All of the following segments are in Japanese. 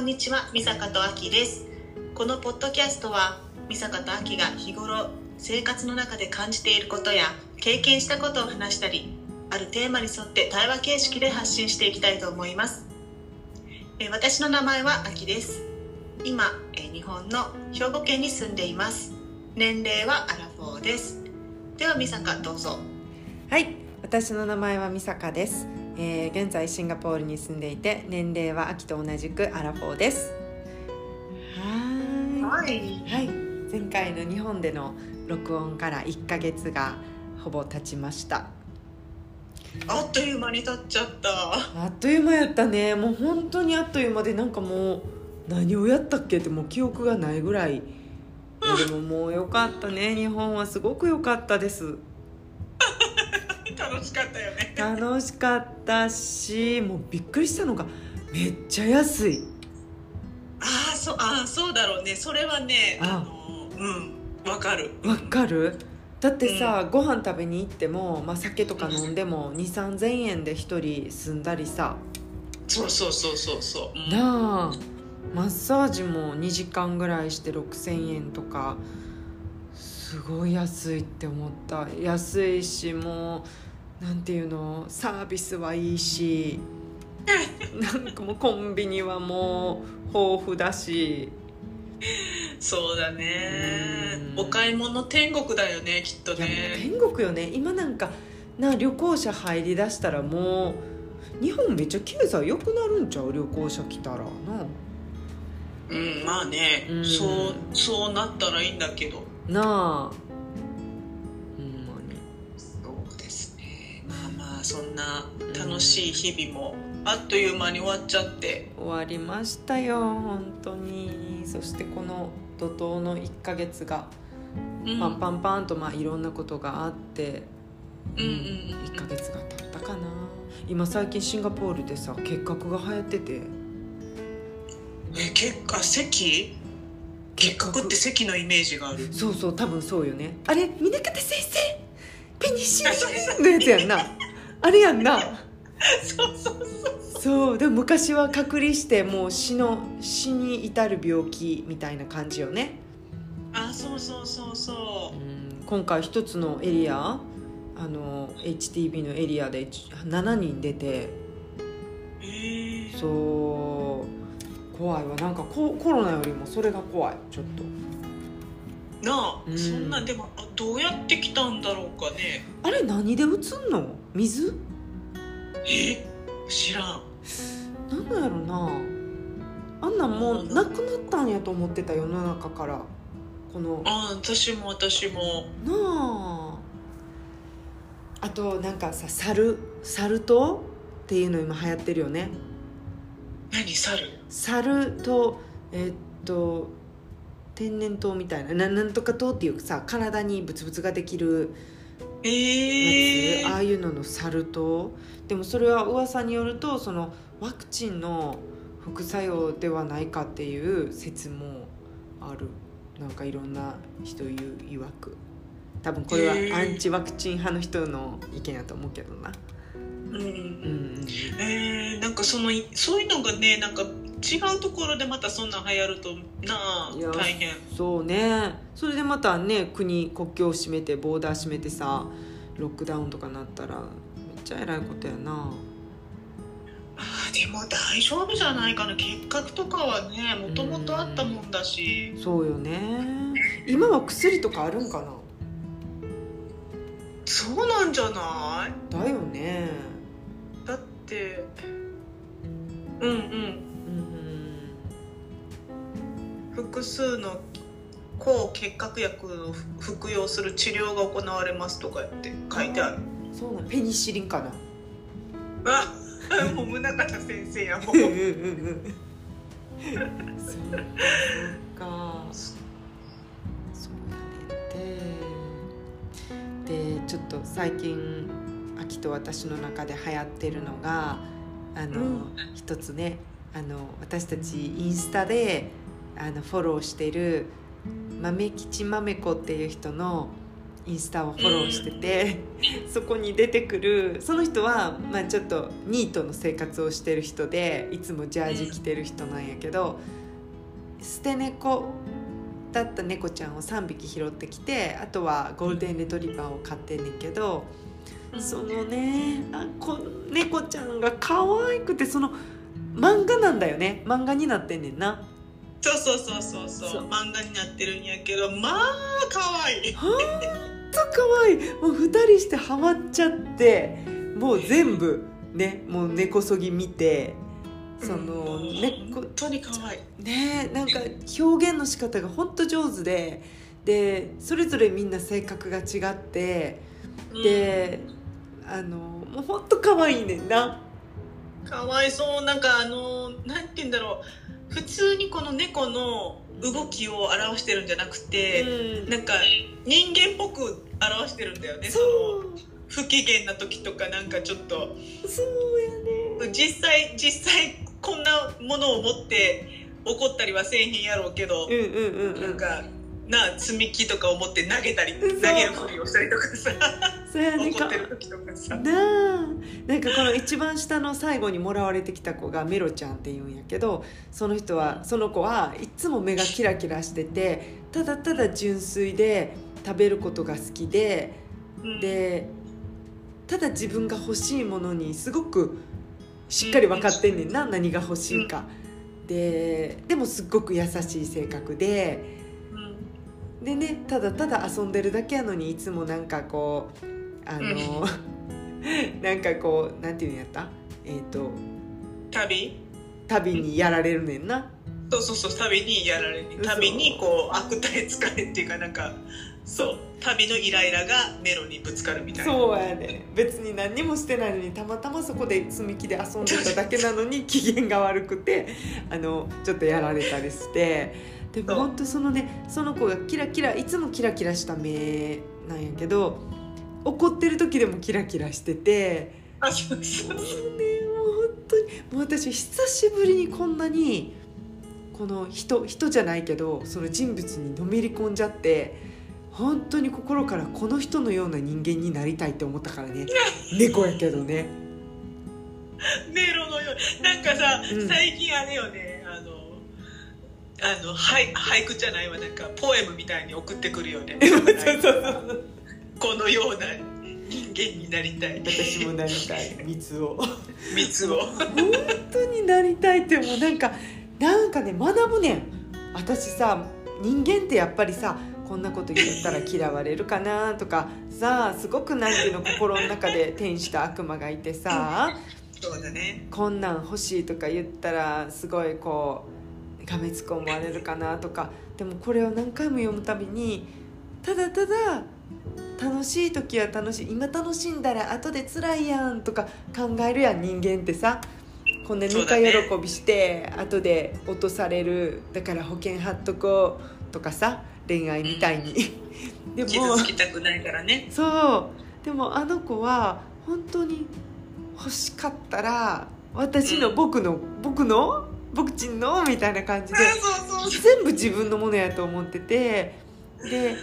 んにちは、美坂とあきです。このポッドキャストは、美坂とあきが日頃生活の中で感じていることや経験したことを話したり、あるテーマに沿って対話形式で発信していきたいと思います。え私の名前はあきです。今、え日本の兵庫県に住んでいます。年齢はアラフォーです。では、美坂どうぞ。はい、私の名前は美坂です、えー現在シンガポールに住んでいて年齢は秋と同じくアラフォーです。はーい。い。はい。前回の日本での録音から1ヶ月がほぼ経ちました。あっという間に経っちゃった。あっという間やったね。もう本当にあっという間でなんかもう何をやったっけってもう記憶がないぐらい。でももう良かったね。日本はすごく良かったです 楽しかったよね。楽しかったしもうびっくりしたのがめっちゃ安い。ああそうあーそうだろうね。それはねああ。のうんわかる。わかる？だってさ、ご飯食べに行っても、まあ、酒とか飲んでも2 3 0 0 0円で1人住んだりさ。そうそうそうそうそう、うん。なあマッサージも2時間ぐらいして6,000円とか。すごい安いって思った。安いしもうなんていうの？サービスはいいし なんかもうコンビニはもう豊富だし。そうだね。うん。お買い物天国だよねきっとね。天国よね。今なんかな旅行者入りだしたらもう日本めっちゃ経済良くなるんちゃう？旅行者来たらな。うんまあね、うん。そうそうなったらいいんだけど。なあまあまあそんな楽しい日々もあっという間に終わっちゃって。終わりましたよ本当に。そしてこの怒涛の1ヶ月がうん。パンパンパンとまあいろんなことがあってうんうん1ヶ月が経ったかな。今最近シンガポールでさ結核が流行ってて。え結果席結核。って席のイメージがある。そうそう多分そうよね。あれ？峰方先生？ペニシリン？のやつやんなあれやんな。そうそうそうそう。でも昔は隔離してもう死の死に至る病気みたいな感じよね、あそうそうそうそう。ん、今回一つのエリアあの HTB のエリアで7人出て。えそう。怖いわ。なんかココロナよりもそれが怖い。ちょっとなあ、うん。そんなんでもあどうやって来たんだろうかね。あれ何でうつんの？水？え？知らん。なんなんやろな。あんなんもうなくなったんやと思ってた世の中から。この。あ私も私も。なあ。あとなんかさサルサル痘っていうの今流行ってるよね。何猿？サル痘えっと天然痘みたいなななんとか痘っていうさ体にブツブツができるええやつ、ああいうののサル痘。でもそれは噂によるとそのワクチンの副作用ではないかっていう説もある。なんかいろんな人言う曰く。多分これはアンチワクチン派の人の意見やと思うけどな。うん。うんうん。えー、なんかそのそういうのがねなんか違うところでまたそんなん流行るとなあ大変。そうね。それでまたね国国境を閉めてボーダー閉めてさロックダウンとかなったらめっちゃえらいことやな。あーでも大丈夫じゃないかな。結核とかはねもともとあったもんだし。そうよね。今は薬とかあるんかな？そうなんじゃない？だよね。だってうんうん複数の抗結核薬を服用する治療が行われますとかって書いてある。そうなんペニシリンかな？あ もう宗像先生やもう。うんうんうんそうか。そうやね。んてでちょっと最近秋と私の中で流行ってるのがあの、うん。一つね。あの私たちインスタであのフォローしてる豆吉豆子っていう人のインスタをフォローしてて、そこに出てくるその人は、まあ、ちょっとニートの生活をしてる人でいつもジャージ着てる人なんやけど捨て猫だった猫ちゃんを3匹拾ってきてあとはゴールデンレトリバーを飼ってんねんけどそのねあこ猫ちゃんが可愛くてその漫画なんだよね。漫画になってんねんな。そうそうそうそうそう。漫画になってるんやけどまあ可愛い。ほんと可愛い。もう2人してハマっちゃってもう全部ねもう根こそぎ見てそのうん。猫本当に可愛い。ねなんか表現の仕方が本当上手ででそれぞれみんな性格が違ってであのもう本当可愛いねんな。かわいそう。なんかあのなんて言うんだろう普通にこの猫の動きを表してるんじゃなくて、うん。なんか人間っぽく表してるんだよねそその不機嫌な時とかなんかちょっと。うそうやね。実際実際こんなものを持って怒ったりはせえへんやろうけどう、んうんうんうん。なんかな積み木とかを持って投げたり投げるふりをしたりとかさ。そうやね。か怒ってる時とかさ。なあ。なんかこの一番下の最後にもらわれてきた子がメロちゃんっていうんやけどその人はその子はいつも目がキラキラしててただただ純粋で食べることが好きでうん。でただ自分が欲しいものにすごくしっかり分かってんねんな何が欲しいか。ででもすっごく優しい性格でうんでねただただ遊んでるだけやのにいつもなんかこうあの、なんかこうなんていうんやった？えっ、と旅？旅にやられるねんな。そうそうそう旅にやられる嘘。旅にこう悪態疲れっていうかなんかそう旅のイライラがメロにぶつかるみたいな。そうやね。別に何にもしてないのにたまたまそこで積み木で遊んでただけなのに機嫌が悪くてあのちょっとやられたりしてでも本当そのねその子がキラキラいつもキラキラした目なんやけど怒ってる時でもキラキラしててあそうそうもう。ねもう本当に。もう私久しぶりにこんなにこの人人じゃないけどその人物にのめり込んじゃって本当に心からこの人のような人間になりたいって思ったからね。猫やけどね。メロのよう。なんかさ、うん。最近あれよねあの俳俳句じゃないわなんかポエムみたいに送ってくるよねこのような人間になりたい。私もなりたい。蜜を。蜜を。本当になりたいってもうなんかなんかね学ぶねん。私さ人間ってやっぱりさこんなこと言ったら嫌われるかなとかさすごくなんていうの心の中で天使と悪魔がいてさ そうだね。こんなん欲しいとか言ったらすごいこうがめつく思われるかなとかでもこれを何回も読むたびにただただ楽しい時は楽しい今楽しん。だら後で辛いやん。とか考えるやん。人間ってさこん。なぬか喜びして、後で落とされるだから保険貼っとこうとかさ恋愛みたいにで傷もつきたくないからねそうでもあの子は本当に欲しかったら私の僕の、僕の僕ちんの？みたいな感じで全部自分のものやと思っててで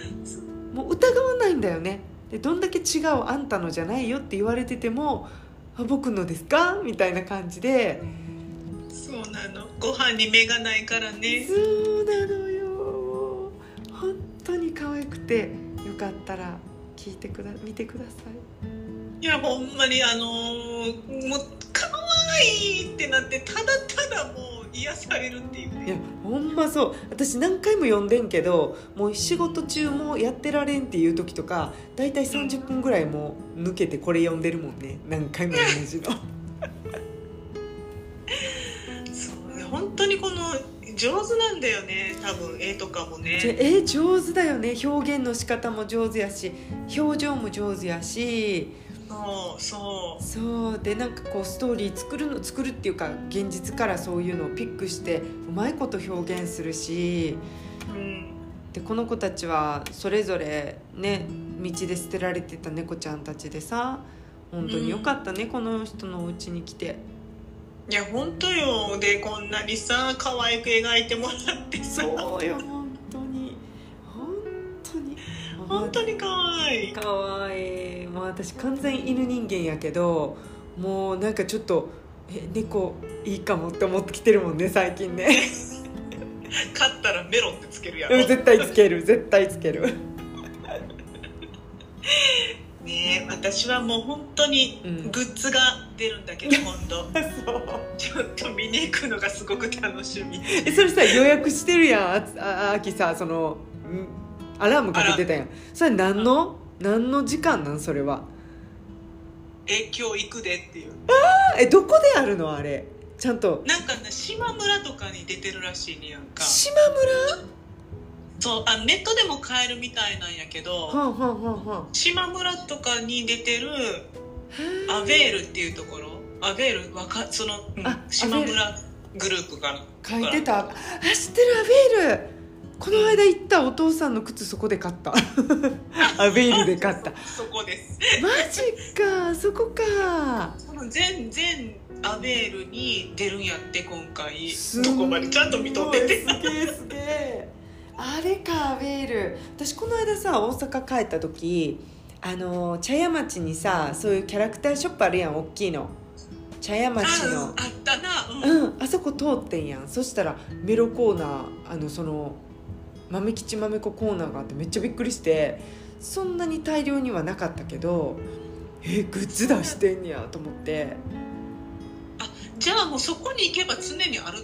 もう疑わないんだよね。でどんだけ違うあんたのじゃないよって言われててもあ僕のですか？みたいな感じで。そうなの。ご飯に目がないからね。そうなのよ。本当に可愛くてよかったら聞いてくだ見てください。いやほんまにあのーもう可愛いってなってただただもう癒されるっていういやねほんまそう。私何回も読んでんけどもう仕事中もやってられんっていう時とか大体30分ぐらいもう抜けてこれ読んでるもんね。何回も同じの。そう本当にこの上手なんだよね。多分絵とかもね。え上手だよね。表現の仕方も上手やし表情も上手やしそうそそうでなんかこうストーリー作るの作るっていうか現実からそういうのをピックしてうまいこと表現するしううん。でこの子たちはそれぞれね道で捨てられてた猫ちゃんたちでさ本当によかったね、この人のお家に来て。いや本当よ。でこんなにさ可愛く描いてもらってさ。そうよ本当に可愛い。かわい。いもう私完全犬人間やけどもうなんかちょっとえ猫いいかもって思ってきてるもんね最近ね。勝ったらメロンってつけるやろ。うん絶対つける。絶対つける。ねえ私はもう本当にうん。グッズが出るんだけど、今度。そう。ちょっと見に行くのがすごく楽しみ。えそれさ予約してるやんあつあ秋さそのんアラームかけてたやん。それ何の何の時間なんそれは？え今日行くでっていう。あえどこでやるのあれ？ちゃんと。なんかね島村とかに出てるらしいねやんか。島そうあネットでも買えるみたいなんやけど、村はんはんはんはん。島村とかに出てるアベールっていうところ？アベール？わかその、うんあ島村グループかな。書いてた。あ知ってるアベールこの間行ったお父さんの靴そこで買った。アベールで買った。そこです。マジかそこか。全全アベールに出るんやって今回。すどこまでちゃんと見とってて。すげえすげえ。あれかアベール。私この間さ大阪帰った時あの茶屋町にさそういうキャラクターショップあるやん大きいの。茶屋町あのあったなうん、うんあそこ通ってんやん。そしたらメロコーナーあのその豆吉豆子コーナーがあってめっちゃびっくりしてそんなに大量にはなかったけどえグッズ出してんねやと思って。じゃあもうそこに行けば常にある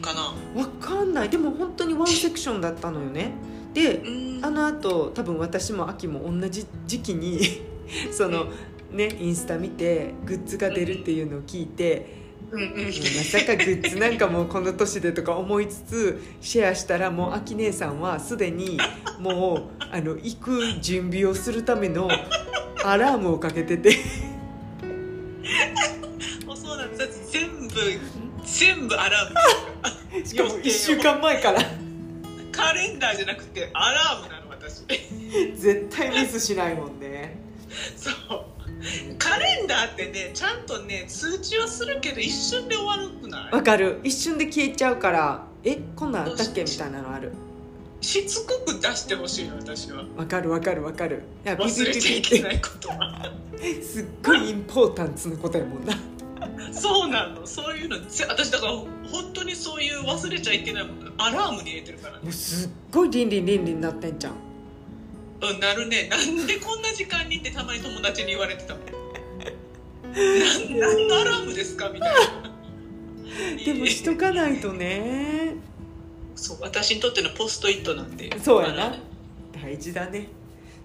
かな？わかんない。でも本当にワンセクションだったのよね。でうん。あのあと多分私も秋も同じ時期に そのねインスタ見てグッズが出るっていうのを聞いて、うんうん。うんまさかグッズなんかもうこの年でとか思いつつシェアしたらもう秋姉さんはすでにもうあの行く準備をするための アラームをかけてて。もうそうなんです。全部全部アラーム。しかも1週間前から。カレンダーじゃなくてアラームなの私。絶対ミスしないもんね。そう カレンダーってねちゃんとね通知はするけど一瞬で終わるくない？わかる。一瞬で消えちゃうからえこんなんあったっけみたいなのある。しつこく出してほしいの私は。わかるわかるわかる。いやビ忘れビちゃいけないことは。すっごいインポータンツのことやもんな。そうなの。そういうのぜ私だから本当にそういう忘れちゃいけないものアラームに入れてるからね。もうすっごい倫理倫理になってんじゃんうんなるね。なんでこんな時間にってたまに友達に言われてたもん。なん何のアラームですか？みたいな。でもしとかないとね。そう私にとってのポストイットなんで。そうやな。大事だね。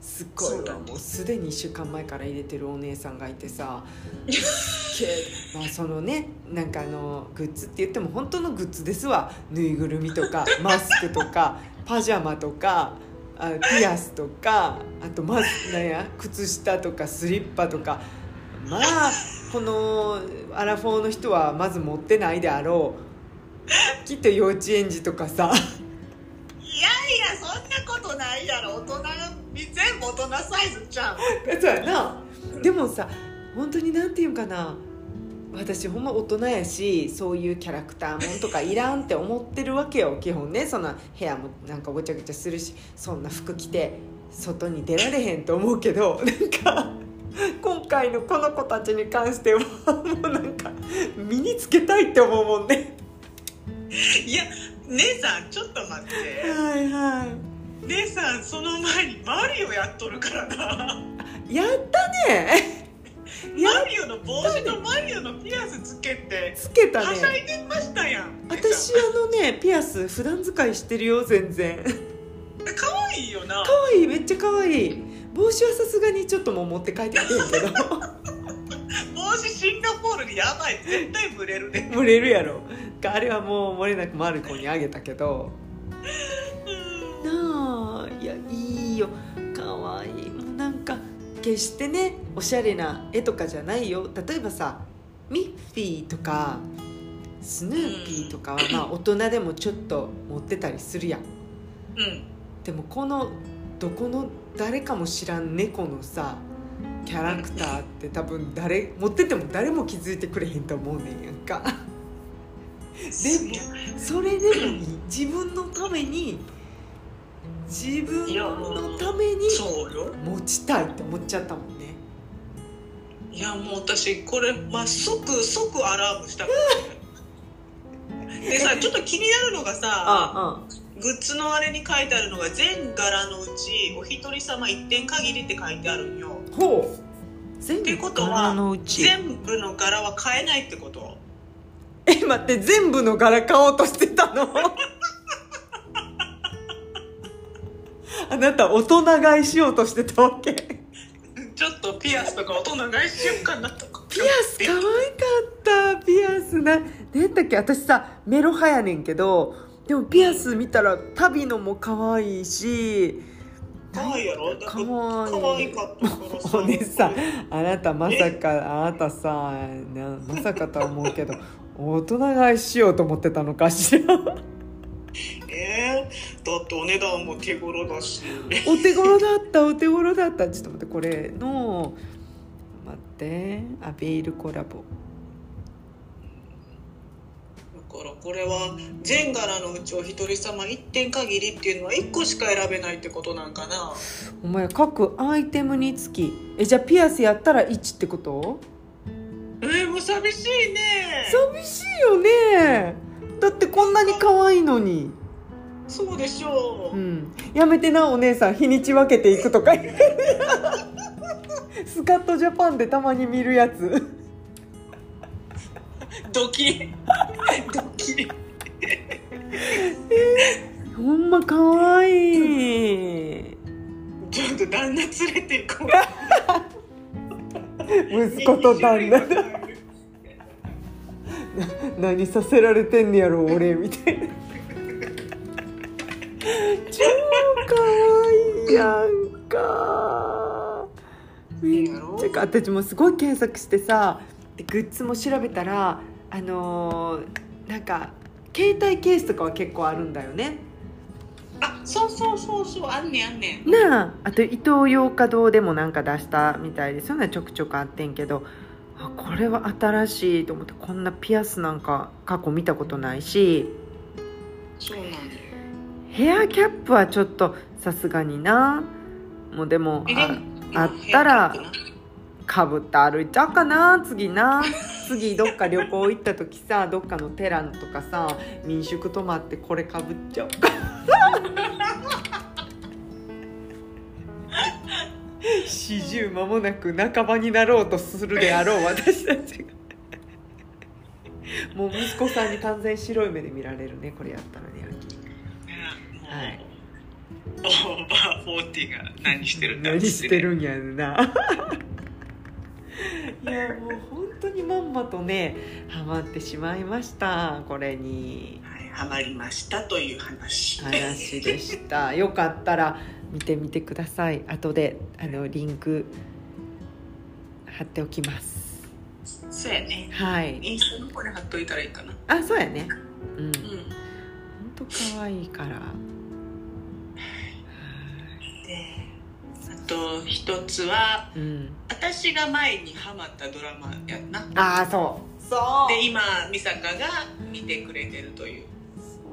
すっごいわ。もうすでに1週間前から入れてるお姉さんがいてさ。まあそのねなんかあのグッズって言っても本当のグッズですわ。ぬいぐるみとかマスクとかパジャマとかあピアスとかあとマスなんや靴下とかスリッパとか。まあこのアラフォーの人はまず持ってないであろう。きっと幼稚園児とかさ。いやいやそんなことないやろ。大人全部大人サイズちゃう。そうやな。でもさ本当になんていうんかな私ほんま大人やしそういうキャラクターもんとかいらんって思ってるわけよ基本ね。そんな部屋もなんかごちゃごちゃするしそんな服着て外に出られへんと思うけどなんか今回のこの子たちに関してはもうなんか身につけたいって思うもんね。いや姉さんちょっと待って。はいはい。姉さんその前にマリオやっとるからな。やったねマリオの帽子とマリオのピアスつけてつけたね。はしゃいでましたやん。私あのねピアス普段使いしてるよ全然。可愛いよな。可愛いめっちゃ可愛い帽子はさすがにちょっともう持って帰ってきてんけど。帽子シンガポールにやばい。絶対ブレるね。蒸れるやろ。あれはもう漏れなくマルコにあげたけど。なあいやいいよ。可愛い決してねおしゃれな絵とかじゃないよ。例えばさミッフィーとかスヌーピーとかはまあ大人でもちょっと持ってたりするやん。うん。でもこのどこの誰かも知らん猫のさキャラクターって多分誰持ってても誰も気づいてくれへんと思うねんやんか。でもそれでもいい。自分のために自分のために持ちたいって思っちゃったもんね。いやもう私これ、まあ、即即アラームしたから。ね でさちょっと気になるのがさあグッズのあれに書いてあるのが全柄のうちお一人様一点限りって書いてあるんよ。うんほう。全ってことは柄のうち。全部の柄は買えないってこと？え待って全部の柄買おうとしてたの？あなた大人買いしようとしてたわけ。ピちょっとピアスとか大人買いしようかなとか。アス可愛かった。ピアスな。何だっけ？私さメロ派やねんけどでもピアス見たら旅のも可愛いし。可愛いやろ？だって可愛い。可愛かったからさ。お姉さんあなたまさかあなたさなまさかとは思うけど大人買いしようと思ってたのかしらえー、だってお値段も手頃だし。お手頃だったお手頃だった。ちょっと待ってこれの待って。アベイルコラボ。だからこれは全柄のうちお一人様一点限りっていうのは1個しか選べないってことなんかな。お前各アイテムにつき。えじゃあピアスやったら1ってこと？えー、もう寂しいね。寂しいよね。だってこんなに可愛いのにそうでしょう、うん。やめてなお姉さん。日にち分けていくとか。スカットジャパンでたまに見るやつ。ドキリドキリ ほんま可愛いちょっと旦那連れて行こう。息子と旦那。何させられてんねやろ俺みたいな超可愛いやんか。めっちゃか私もすごい検索してさでグッズも調べたらあのーなんか携帯ケースとかは結構あるんだよね。あそうそうそうそうあんねんあんねん。なあ。あとイトーヨーカドーでもなんか出したみたいですよね。ちょくちょくあってんけど。あこれは新しいと思ってこんなピアスなんか過去見たことないし。そうなんだ。よヘアキャップはちょっとさすがにな。もうでもああったらかぶって歩いちゃうかな。次な。次どっか旅行行った時さどっかの寺とかさ民宿泊まってこれかぶっちゃおうか四十間もなく半ばになろうとするであろう私たちが。もう息子さんに完全白い目で見られるねこれやったらねはい。オーバーフォーティーが何してるんだ何してるんやんな。いやもう本当にまんまとねハマってしまいましたこれに。はいハマりましたという話。話でした。よかったら見てみてください。後であのリンク貼っておきます。そうやね。はい。インスタの方に貼っといたらいいかな。あそうやね。うん。本うん。当可愛いからと一つはうん私が前にハマったドラマやんな。ああそう。そう。で今美坂が見てくれてるという。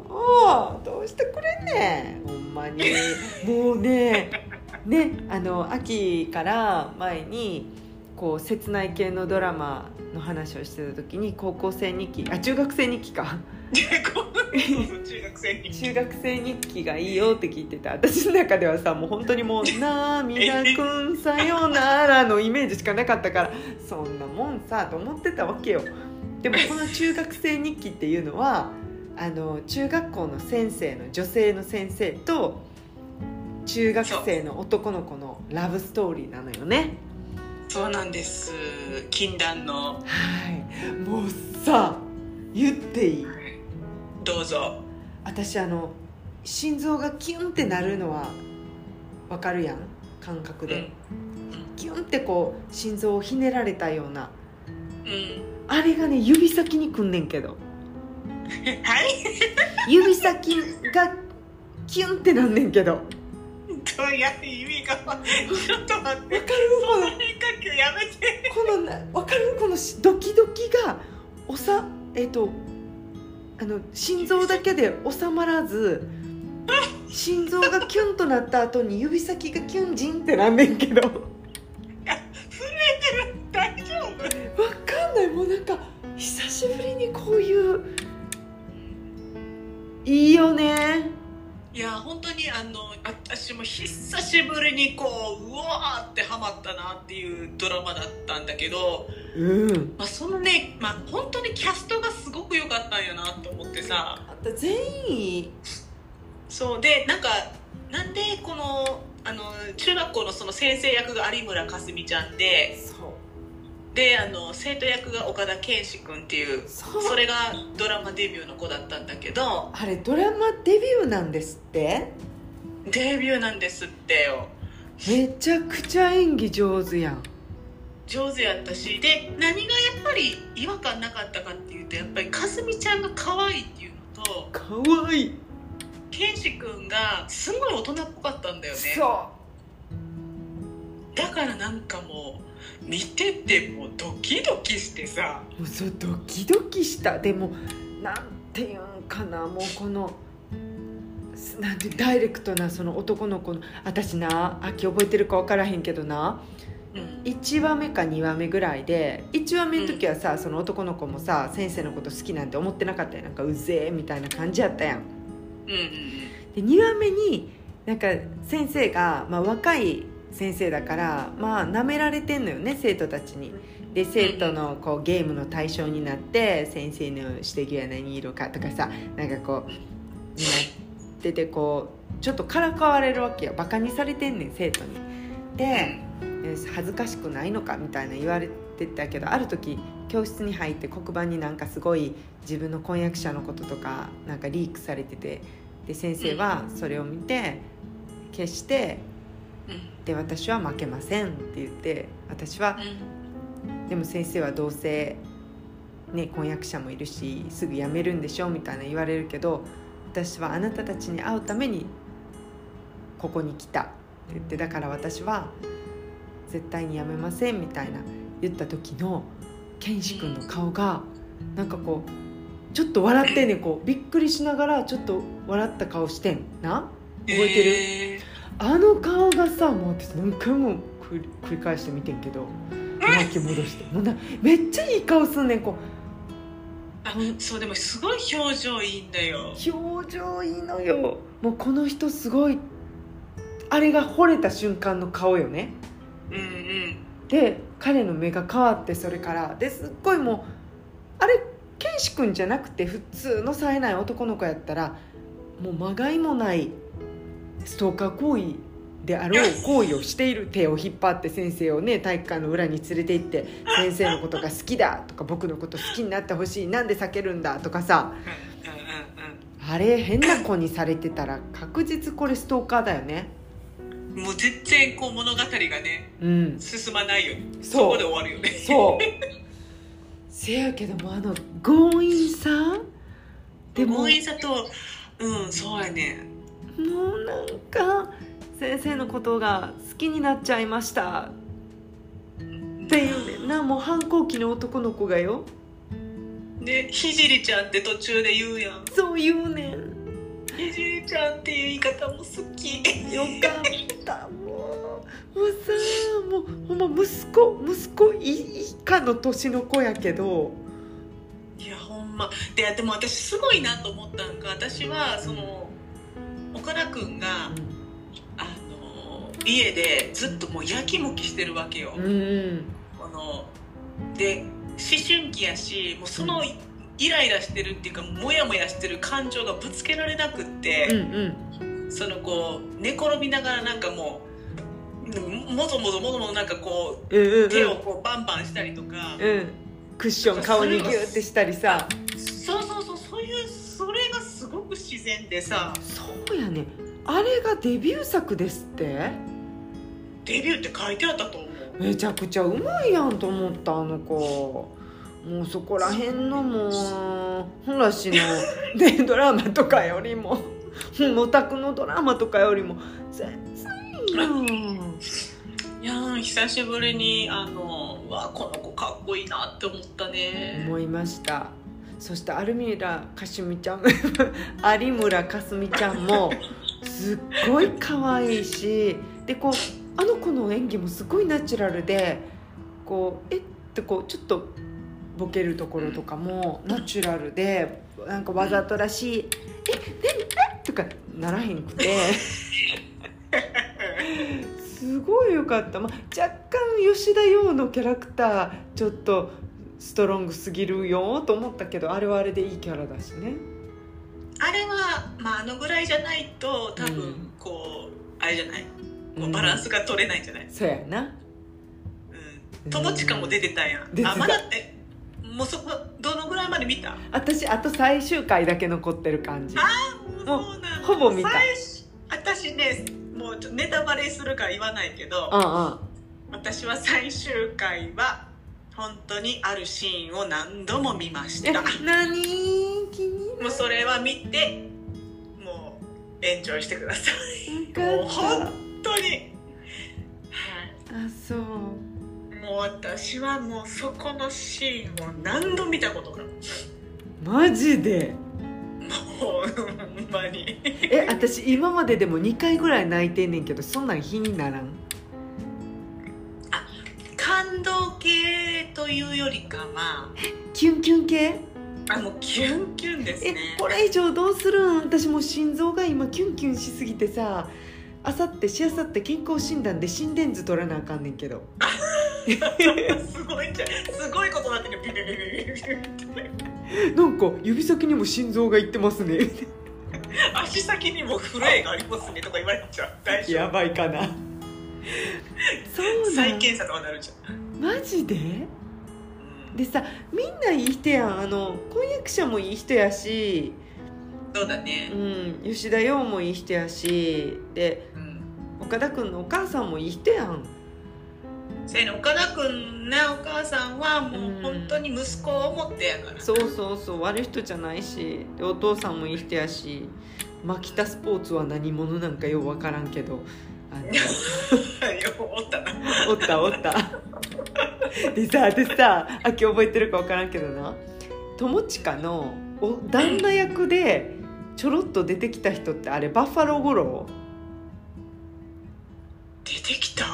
そう。どうしてくれんねん。ほんまに。もうね。ねあの秋から前にこう切ない系のドラマの話をしてた時に高校生日記あ中学生日記か。中学生に 中学生日記がいいよって聞いてた。私の中ではさもう本当にもう「涙くんさよなら」のイメージしかなかったからそんなもんさと思ってたわけよ。でもこの中学生日記っていうのはあの中学校の先生の女性の先生と中学生の男の子のラブストーリーなのよねそうなんです。禁断の。はい。もうさ言っていい？どうぞ。私あの心臓がキュンってなるのはわかるやん？感覚で、うん。キュンってこう心臓をひねられたような。うん。あれがね指先にくんねんけど。はい。指先がキュンってなんねんけどわかどうや意味がちょっと待って。わかるその変化球やめてこのなわかる？このしドキドキがおさえっ、とあの心臓だけで収まらず心臓がキュンとなった後に指先がキュンジンってなんねんけど。わ大丈夫？わかんない。もうなんか久しぶりにこういういいよね。いや本当にあの私も久しぶりにこううわーってハマったなっていうドラマだったんだけど、うん。まあ、そのね、まあ、本当にキャストがすごく良かったんやなと思ってさ。全員？そうでなんかなんでこのあの中学校のその先生役が有村架純ちゃんでそうであの生徒役が岡田健志君っていうそれがドラマデビューの子だったんだけどあれドラマデビューなんですって？デビューなんですってよ。めちゃくちゃ演技上手やん。上手やったしで何がやっぱり違和感なかったかっていうとやっぱりかすみちゃんが可愛いっていうのとかわい。い、健志君がすごい大人っぽかったんだよね。そだからなんかもう見ててもうドキドキしてさ。うもうそうドキドキした。でもなんていうんかなもうこのすなんてダイレクトなその男の子の私な秋覚えてるか分からへんけどな。うん。1話目か2話目ぐらいで1話目の時はさ、その男の子もさ先生のこと好きなんて思ってなかったやんなんか。うぜえみたいな感じやったやん。うんうんで2話目になんか先生が、まあ、若い先生だからまあ舐められてんのよね生徒たちに。で生徒のこうゲームの対象になって先生の指摘は何色かとかさなんかこうなっててこうちょっとからかわれるわけよ。バカにされてんねん生徒に。でえ恥ずかしくないのかみたいな言われてたけどある時教室に入って黒板になんかすごい自分の婚約者のこととかなんかリークされててで先生はそれを見て消してうんで私は負けませんって言って私はうん。でも先生はどうせ、ね、婚約者もいるしすぐ辞めるんでしょみたいな言われるけど私はあなたたちに会うためにここに来たって言ってだから私は絶対に辞めませんみたいな言った時の健志君の顔がなんかこうちょっと笑ってんねんこうびっくりしながらちょっと笑った顔してんな？覚えてる、えあの顔がさもう私何回も繰り繰り返して見てんけど巻き戻して。もうなめっちゃいい顔すんねんこーあそうでもすごい表情いいんだよ。う表情いいのよ。もうこの人すごいあれが惚れた瞬間の顔よね。うんうん。で彼の目が変わってそれからですっごいもうあれ健志君じゃなくて普通の冴えない男の子やったらもうまがいもないストーカー行為であろう行為をしている手を引っ張って先生をね体育館の裏に連れて行って先生のことが好きだとか僕のこと好きになってほしいなんで避けるんだとかさ。あれ変な子にされてたら確実これストーカーだよね。うんもう全然こう物語がねうん。進まないよねそこで終わるよね。そう。せやけどもあの強引さ？でも強引さとうんそうやねもうなんか先生のことが好きになっちゃいました。っていうねんな。もう反抗期の男の子がよ。でひじりちゃんって途中で言うやん。そう言うねん。ひじりちゃんっていう言い方も好き。よかった。もうもうさもうほんま息子息子以下の年の子やけど。いやほんま。ででも私すごいなと思ったんが私はその岡田君があの家でずっともうやきもきしてるわけよ、うんこので思春期やしもうそのイライラしてるっていうかモヤモヤしてる感情がぶつけられなくっうんうて、ん。そのこう寝転びながらなんかもうもぞもぞもぞもぞなんかこうんうんううん。手をこうバンバンしたりとか、うん。クッション顔にギューってしたりさ自然でさ。そうやね。あれがデビュー作ですって。デビューって書いてあったと思う。めちゃくちゃうまいやんと思ったあの子。もうそこら辺のもう本らしので ドラマとかよりもオタクのドラマとかよりも全然いいやん いやー久しぶりにあのうわこの子かっこいいなって思ったね。思いましたそして有村かすみちゃん有村かすみちゃんも すっごい可愛いしでこうあの子の演技もすごいナチュラルでこうえってこうちょっとボケるところとかもナチュラルでなんかわざとらしい「え何えとかならへんくてすごいよかった、まあ、若干吉田羊のキャラクターちょっとストロングすぎるよと思ったけどあれはあれでいいキャラだしね。あれは、まあ、あのぐらいじゃないと多うん。分こう、あれじゃない？こううん。バランスが取れないんじゃない、そうやな。うん、友近も出てたやん。出てたあまだえもうそこどのぐらいまで見た？私あと最終回だけ残ってる感じ。もうそうなのほぼ見た。私ねもうちょネタバレするから言わないけどうんうん。私は最終回は本当にあるシーンを何度も見ましえた何？気にもうそれは見てもうエンジョイしてください。なもう本当に、はい。たあそう。もう私はもうそこのシーンを何度見たことか。マジで。もうほんまに。え私今まででも2回ぐらい泣いてんねんけどそんなん日にならん？感動系というよりかはキュンキュン系？あもうキュンキュンですえねこれ以上どうするん？私もう心臓が今キュンキュンしすぎてさあさってしあさって健康診断で心電図取らなあかんねんけど。すごいんじゃん。すごいことになってるビビビビビビビなんか指先にも心臓がいってますね。足先にも震えがありますねとか言われちゃう。大丈や夫ばいかな。そうな再ん検査とかなるじゃん、マジで？うんでさみんないい人やん。あの婚約者もいい人やし、そうだね。うん、吉田羊もいい人やし。でうん。岡田君のお母さんもいい人やん。せやね。岡田君ねお母さんはもうん。う本当に息子を思ってやから。そうそうそう。悪い人じゃないし。でお父さんもいい人やし。牧田スポーツは何者なんかよう分からんけど。あの。おったな。おったおった でさ私さ秋覚えてるか分からんけどな。友近のお旦那役でちょろっと出てきた人ってあれバッファロー五郎出てきた？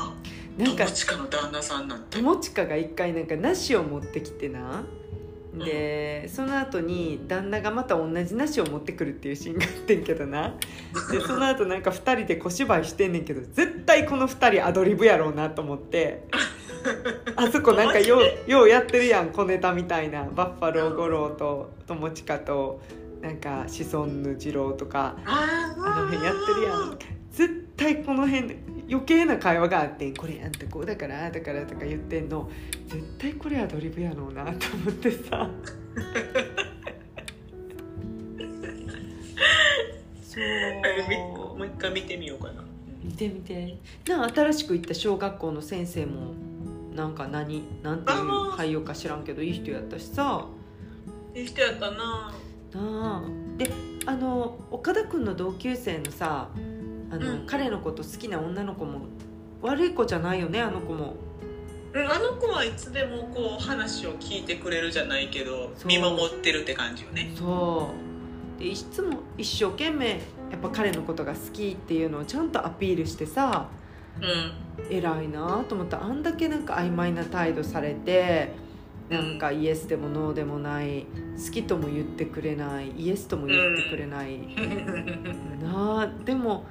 なんか友近の旦那さんなんて？友近が一回なんか梨を持ってきてな。でその後に旦那がまた同じ梨を持ってくるっていうシーンがあってんけどな。でその後なんか2人で小芝居してんねんけど絶対この2人アドリブやろうなと思って あそこなんかようようやってるやん小ネタみたいな。バッファロー五郎と友近となんかシソンヌ二郎とか。あの辺やってるやん。絶対この辺余計な会話があってんこれあんたこうだからああだからとか言ってんの。絶対これアドリブやろうなと思ってさ。そう。もう一回見てみようかな。見てみて。な新しく行った小学校の先生もなんか何なんていう俳優か知らんけどいい人やったしさ。いい人やったな。なあ。であの岡田君の同級生のさあの、うん。彼のこと好きな女の子も悪い子じゃないよねあの子も。うんあの子はいつでもこう話を聞いてくれるじゃないけど見守ってるって感じよね。そう。でいつも一生懸命やっぱ彼のことが好きっていうのをちゃんとアピールしてさうん。偉いなと思った。あんだけなんか曖昧な態度されてなんかイエスでもノーでもない。好きとも言ってくれない。イエスとも言ってくれない、なあでも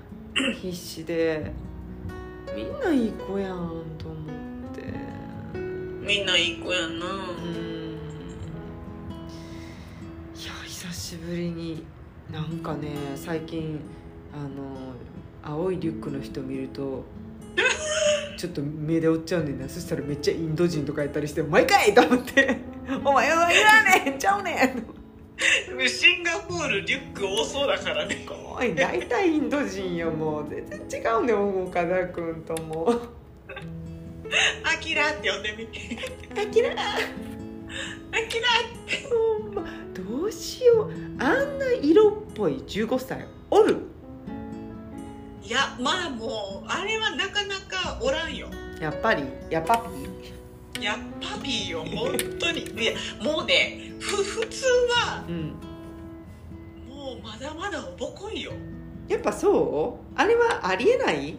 必死でみんないい子やんと思って。みんないい子やんな。うん。いや久しぶりになんかね最近あの青いリュックの人見るとちょっと目で追っちゃうねんな。そしたらめっちゃインド人とかやったりして「お前かい!」と思って「お前はいらねんちゃうねん!」シンガポールリュック多そうだからね。おい大体インド人よもう。全然違うねん岡田君とも。アキラって呼んでみ「あきらアキラほんま。どうしよう。あんな色っぽい15歳おる？いやまあもうあれはなかなかおらんよ。やっぱりやっぱりやっぱピーよ 本当に。いやもうね普ふ普通はうん。もうまだまだおぼこいよ。やっぱそう？あれはありえない？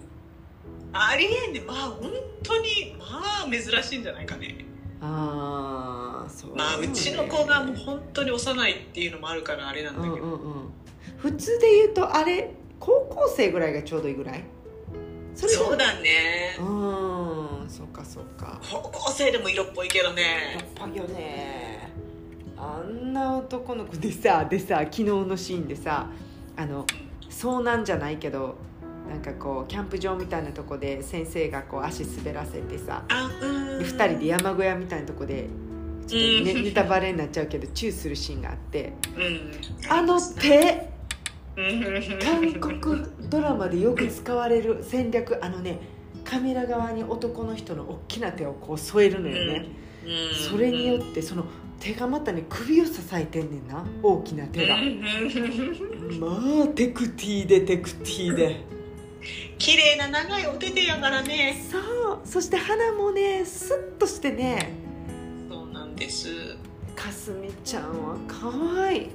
ありえんね。まあ本当にまあ珍しいんじゃないかね。ああそう。まあうちの子がもう本当に幼いっていうのもあるからあれなんだけど、うんうんうん。普通で言うとあれ？高校生ぐらいがちょうどいいぐらい？そそうだね。うんそうかそうか。高校生でも色っぽいけどやねっぱよね。あんな男の子でさでさ昨日のシーンでさあの遭難じゃないけどなんかこうキャンプ場みたいなとこで先生がこう足滑らせてさあうん。で2人で山小屋みたいなとこでちょっと、ね、うん。ネタバレになっちゃうけどチューするシーンがあって。うん。あの手うん韓国ドラマでよく使われる戦略あのねカメラ側に男の人の大きな手をこう添えるのよね、うんそれによってその手がまたね首を支えてんねんな。大きな手が。うんまあテクティーでテクティーで。綺麗な長いお手手やからね。そう。そして鼻もねスッとしてね。そうなんです。かすみちゃんは可愛い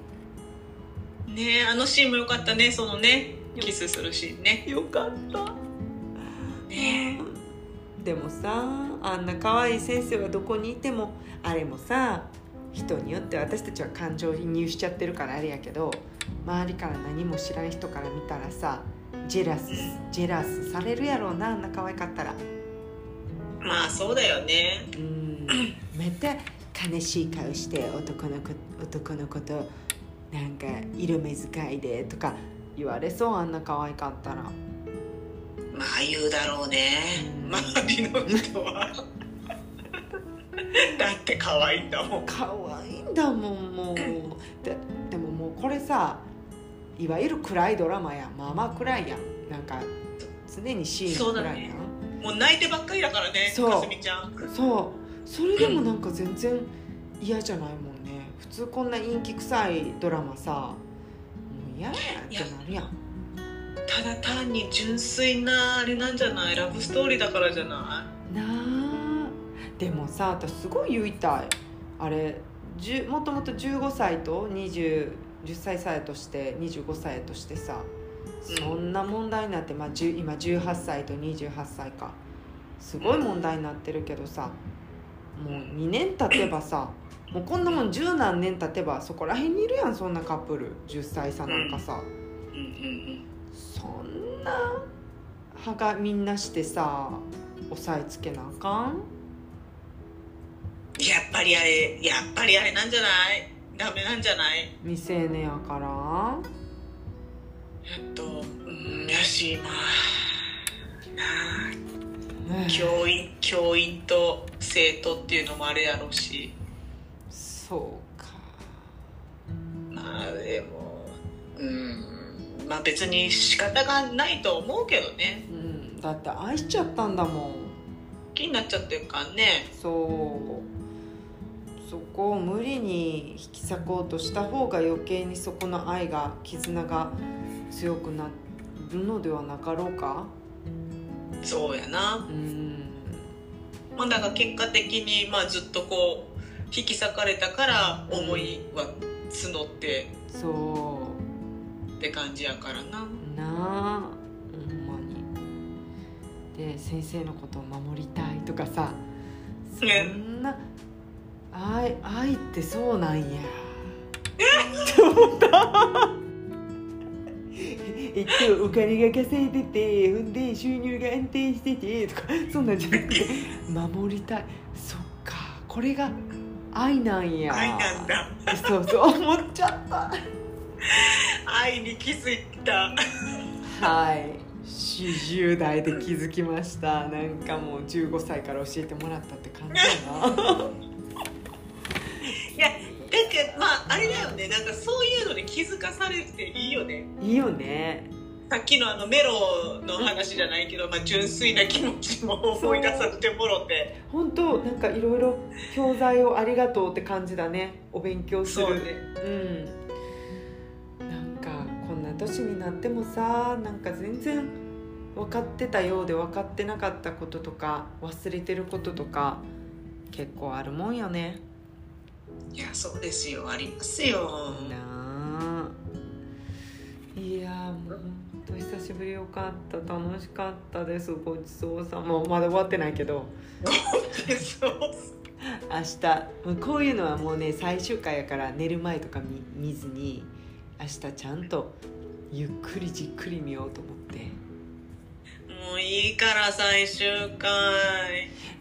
ねあのシーンもよかったねそのねキスするシーンね。よかった。ね。でもさあんな可愛い先生はどこにいてもあれもさ人によって私たちは感情移入しちゃってるからあれやけど周りから何も知らん人から見たらさジェラスジェラスされるやろうなあんな可愛かったら。まあそうだよね。うん。また悲しい顔して男の子男の子となんか色目遣いでとか言われそうあんな可愛かったら。まあ言うだろうね。うん。周りの人は。だって可愛いんだもん。可愛いんだもんもう。ででももうこれさいわゆる暗いドラマや。んまあまあ暗いやん。なんか常にシーン暗いやん。もう泣いてばっかりだからねそう。かすみちゃん。そう。それでもなんか全然嫌じゃない？もんね普通こんな陰気臭いドラマさもう嫌やってなるやん。ただ単に純粋なあれなんじゃない？ラブストーリーだからじゃななあ。でもさ私すごい言いたい。あれもともと15歳と20 10歳差やとして25歳やとしてさうんそんな問題になって、まあ、10今18歳と28歳か。すごい問題になってるけどさもう2年経てばさもうこんなもん十何年経てばそこら辺にいるやんそんなカップル。10歳差なんかさ、いうんうんそんな歯がみんなしてさ押さえつけなあかん？うんやっぱりあれやっぱりあれなんじゃない？ダメなんじゃない？未成年やから。えっとうんやしまあね教員教員と生徒っていうのもあれやろうしそうか。まあでもうん。まあ別に仕方がないと思うけどね。うん。だって愛しちゃったんだもん。気になっちゃってるからね。そう。そこを無理に引き裂こうとした方が余計にそこの愛が絆が強くなるのではなかろうか？そうやな。うん。まあだから結果的にまあずっとこう引き裂かれたから思いは募ってそって感じやからな。うなあほんまに。で先生のことを守りたいとかさそんな愛愛ってそうなんや。って思ったえっとお金が稼いでてほんで収入が安定しててとかそんなんじゃなくて 守りたい。そっかこれが愛なんや。愛なんだ。そうそう思っちゃった。愛に気づいた。はい。40代で気づきました。なんかもう15歳から教えてもらったって感じやな。いやだけどまああれだよね。なんかそういうのに気づかされていいよね。いいよねさっきのあのメロの話じゃないけど、まあ、純粋な気持ちも思い出させてもろて。本当なんかいろいろ教材をありがとうって感じだね。お勉強するそうね。うん。なんかこんな年になってもさなんか全然分かってたようで分かってなかったこととか忘れてることとか結構あるもんよね。いやそうですよ。ありますよ。なあ。いやもう本当久しぶりよかった。楽しかったです。ごちそうさま。まだ終わってないけど。そう明日。こういうのはもうね最終回やから寝る前とか見見ずに明日ちゃんとゆっくりじっくり見ようと思って。もういいから最終回。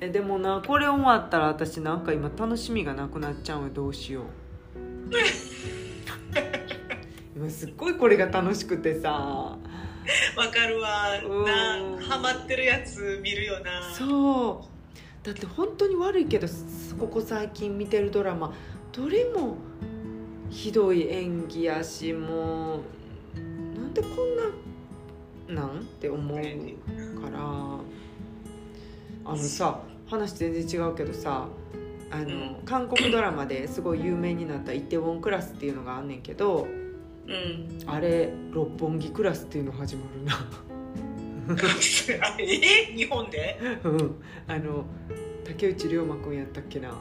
えでもなこれ終わったら私なんか今楽しみがなくなっちゃうよ。どうしよう。今すっごいこれが楽しくてさ わかるわ。うんなハマってるやつ見るよな。そう。だって本当に悪いけどここ最近見てるドラマ。どれもひどい演技やしもうなんでこんななんって思うから。あのさ話全然違うけどさあの、うん。韓国ドラマですごい有名になった「イテウォンクラス」っていうのがあんねんけどうん。あれ六本木クラスっていうの始まるな。あ え？日本で？うん。あの竹内涼真君やったっけな。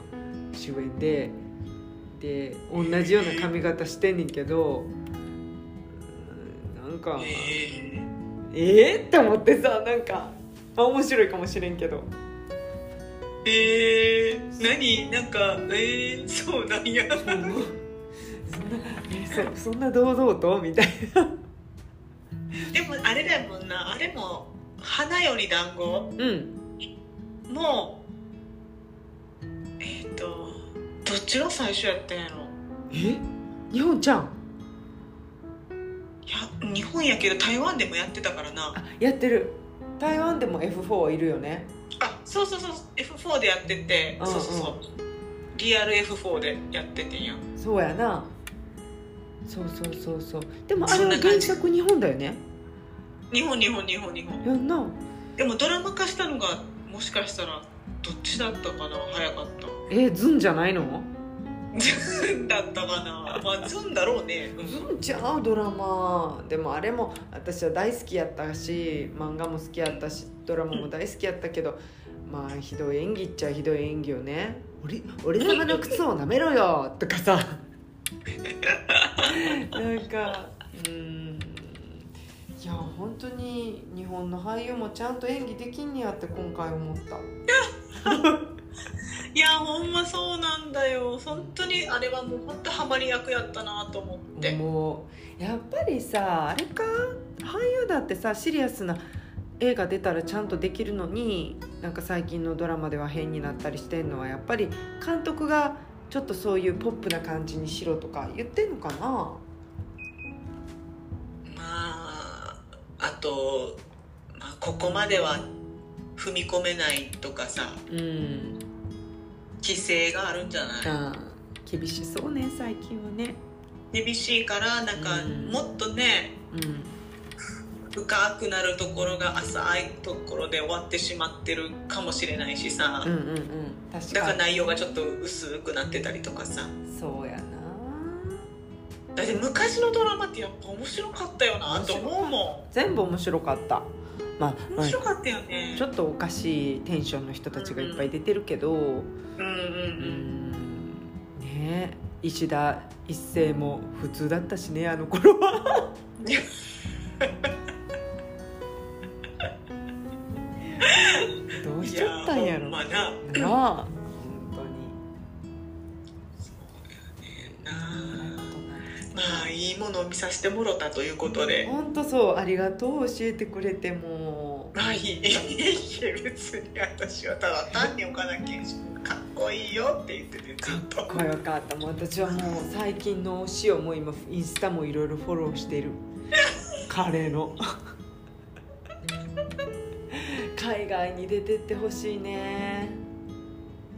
主演で。で同じような髪型してんねんけど。うんなんかええー、って思ってさなんかあ面白いかもしれんけど。ー、えー、何？なんかえー、そうなんや。そんなえそそんな堂々と？みたいでもあれだもんな。あれも花より団子。なうん。もえっ、とどっちが最初やったんやろ。え？日本ちゃん？いや日本やけど台湾でもやってたからな。あやってる。台湾でも F4 いるよね。あそうそうそう。F4 でやってて、うんうん。そうそうそう。リアル F4 でやっててんや。そうやなそうそうそうそう。でもあれは原作日本だよね？日本日本日本日本。やんな。でもドラマ化したのがもしかしたらどっちだったかな？早かった。えー、ズンじゃないの？ズンだったかな？まあズンだろうね、うん。ズンちゃう？ドラマ。でもあれも私は大好きやったし漫画も好きやったしドラマも大好きやったけどまあひどい演技っちゃひどい演技よね「俺俺様の靴を舐めろよ」とかさなんか。うん。いや本当に日本の俳優もちゃんと演技できんねやって今回思った。いやほんまそうなんだよ。本当にあれはもう本当ハマり役やったなと思って。もうやっぱりさあれか？俳優だってさシリアスな映画出たらちゃんとできるのになんか最近のドラマでは変になったりしてんのはやっぱり監督がちょっとそういうポップな感じにしろとか言ってんのかな？まああと、まあ、ここまでは踏み込めないとかさうん。規制があるんじゃない？あー厳しそうね最近はね。厳しいからなんかうん。もっとねうん深くなるところが浅いところで終わってしまってるかもしれないしさ、うんうんうん。確だかからに内容がちょっと薄くなってたりとかさ。そうやな。だって昔のドラマってやっぱ面白かったよなと思うも全部面白かった。まあ、面白かったよね。ちょっとおかしいテンションの人たちがいっぱい出てるけど、うんうんううんん。ね。石田一世も普通だったしねあの頃は どうしちゃったんやろ。いほんまな。なあ。本当に。なまあいいものを見させてもろたということで。本当そう。ありがとう教えてくれてもまあい。い別に私はただ単に岡田健志君かっこいいよって言っててずっと。かっこよかった。もう私はもう最近の推しをもう今インスタもいろいろフォローしてる。彼の 海外に出てってほしいね。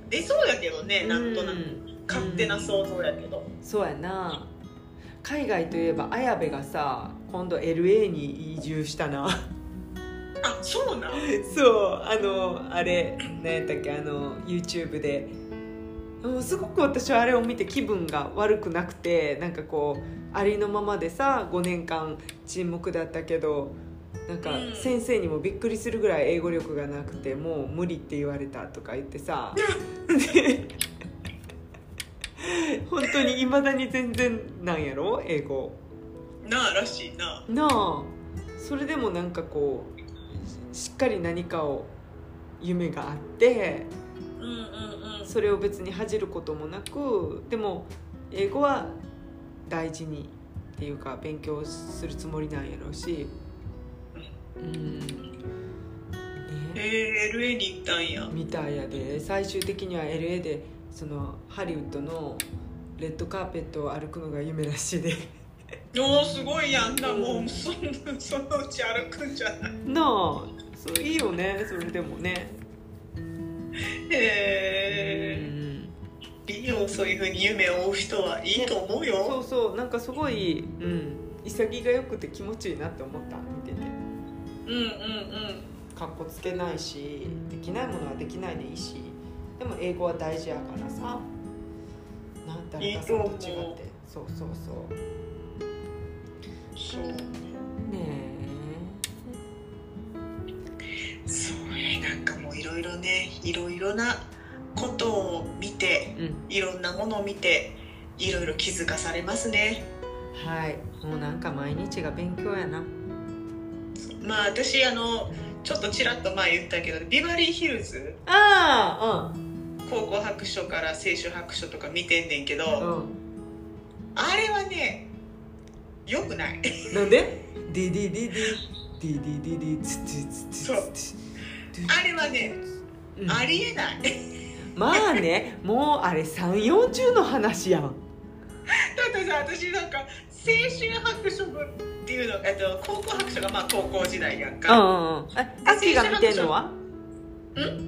出そうやけどねなんとなく。うん勝手な想像やけど。そうやな。海外といえば綾部がさ今度 LA に移住したな。あそうなん？そうあのあれ何やったっけあの YouTube で。もうすごく私はあれを見て気分が悪くなくてなんかこうありのままでさ5年間沈黙だったけどなんかうん。先生にもびっくりするぐらい英語力がなくてもう無理って言われたとか言ってさ。で本当にいまだに全然なんやろ？英語。なあらしいな。なあ。それでもなんかこうしっかり何かを夢があってうんうんうん。それを別に恥じることもなくでも英語は大事にっていうか勉強するつもりなんやろうしうん。ね。えー、LA に行ったんや。みたいやで。最終的には LA でそのハリウッドのレッドカーペットを歩くのが夢らしいで。おおすごいやんな。もうそそのうち歩くんじゃないなあそれいいよね。それでもね。うへん。えいいよそういうふうに夢を追う人はいいと思うそようそう。なんかすごい、うん、潔がよくて気持ちいいなって思ったうんうんうん。かっこつけないしできないものはできないでいいしでも英語は大事やからさ。なん誰かさんと違って。そうそうそう。そうね。そうねなんかもういろいろねいろいろなことを見てえうん。いろんなものを見ていろいろ気づかされますね。はい。もうなんか毎日が勉強やなまあ私あのちょっとちらっと前言ったけどビバリーヒルズあ高校白書から青春白書とか見てんねんけど、あうん。うんあれはねよくない。なんで？ディディディディディディディディツツツツそうあれはね、うんありえないまあねもうあれ3 4 0の話やんだってさ私なんか青春白書部っていうのえっと高校白書がまあ高校時代やんうんか、うんうん。え秋が見てんのは？ん？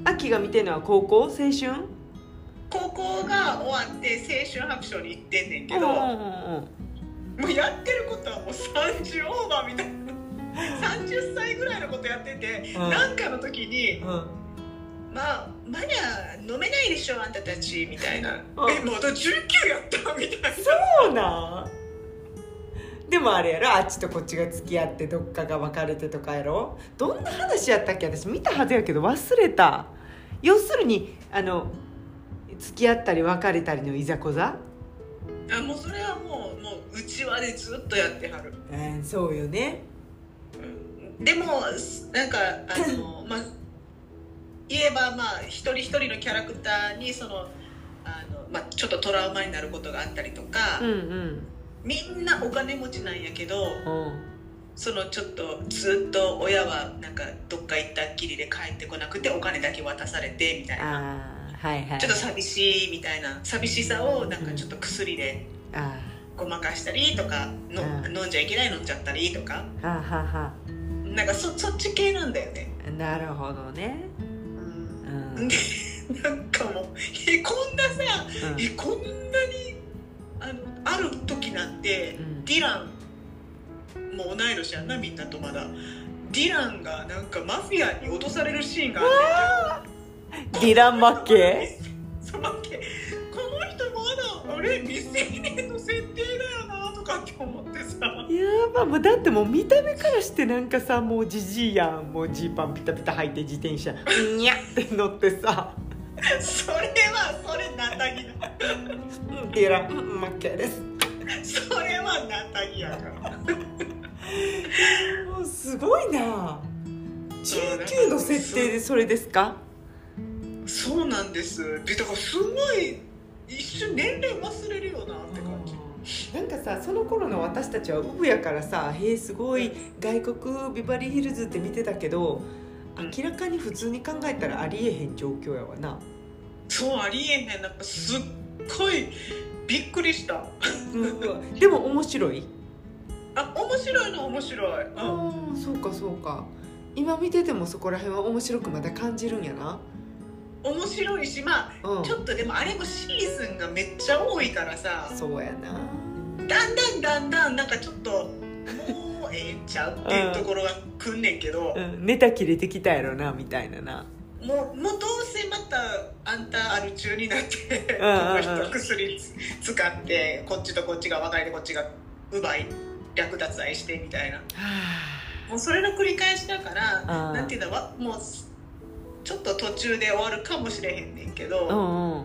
秋が見てんのは高校青春？高校が終わって青春白書に行ってんねんけど、うんうんうんもうやってることはもう30オーバーみたいな。30歳ぐらいのことやってて、うん。なんかの時にうん。まあまだ飲めないでしょあんたたちみたいな、うん。えまだ19やったみたいな。そうなん？でもあれやろ？あっちとこっちが付き合ってどっかが別れてとかやろ？どんな話やったっけ？私見たはずやけど忘れた。要するにあの付き合ったり別れたりのいざこざ？あもうそれはもうもううちわでずっとやってはる。うんそうよね。でもなんかあの まあ言えばまあ一人一人のキャラクターにそのあの、まあ、ちょっとトラウマになることがあったりとか、うんうんみんなお金持ちなんやけどうん。そのちょっとずっと親はなんかどっか行ったっきりで帰ってこなくてお金だけ渡されてみたいな。はいはい。ちょっと寂しいみたいな寂しさをなんかちょっと薬であごまかしたりとかのうん。飲んじゃいけない飲んじゃったりとか。あはあはは。なんかそそっち系なんだよね。なるほどね。うん。でなんかもうえこんなさうん。えこんなにあのある時なんて、うん。ディランもう同い年やんなみんなとまだ。ディランがなんかマフィアに脅されるシーンがあって。ディラン・マッケそうマッケこの人まだあれ未成年の設定だよなとかって思ってさ。やばもうだってもう見た目からしてなんかさもうじじいやん。もうジーパンピタピタ履いて自転車にゃって乗ってさそれはそれナタギだうん。ディラマッケですそれはナタギやからもうすごいな19の設定でそれですかそうなん。ですでだからすごい一瞬年齢忘れるよなって感じなん。かさその頃の私たちはウブやからさ「へえすごい外国ビバリーヒルズ」って見てたけど明らかに普通に考えたらありえへん。状況やわな、そうありえへん。なんかすっごいびっくりした。うん、でも面白い。あ面白いの面白い、うん、ああそうかそうか。今見ててもそこら辺は面白くまだ感じるんやな。面白いしまあうん。ちょっとでもあれもシーズンがめっちゃ多いからさ。そうやな。だんだんだんだんなんかちょっともうええんちゃうっていうところが来んねんけど、うん。ネタ切れてきたやろなみたいななもうもうどうせまたあんたアル中になってこの人薬つ使ってこっちとこっちが別れてこっちが奪い略奪愛してみたいな。はもうそれの繰り返しだからなんていうのわもうちょっと途中で終わるかもしれへんねんけど、あうんうん。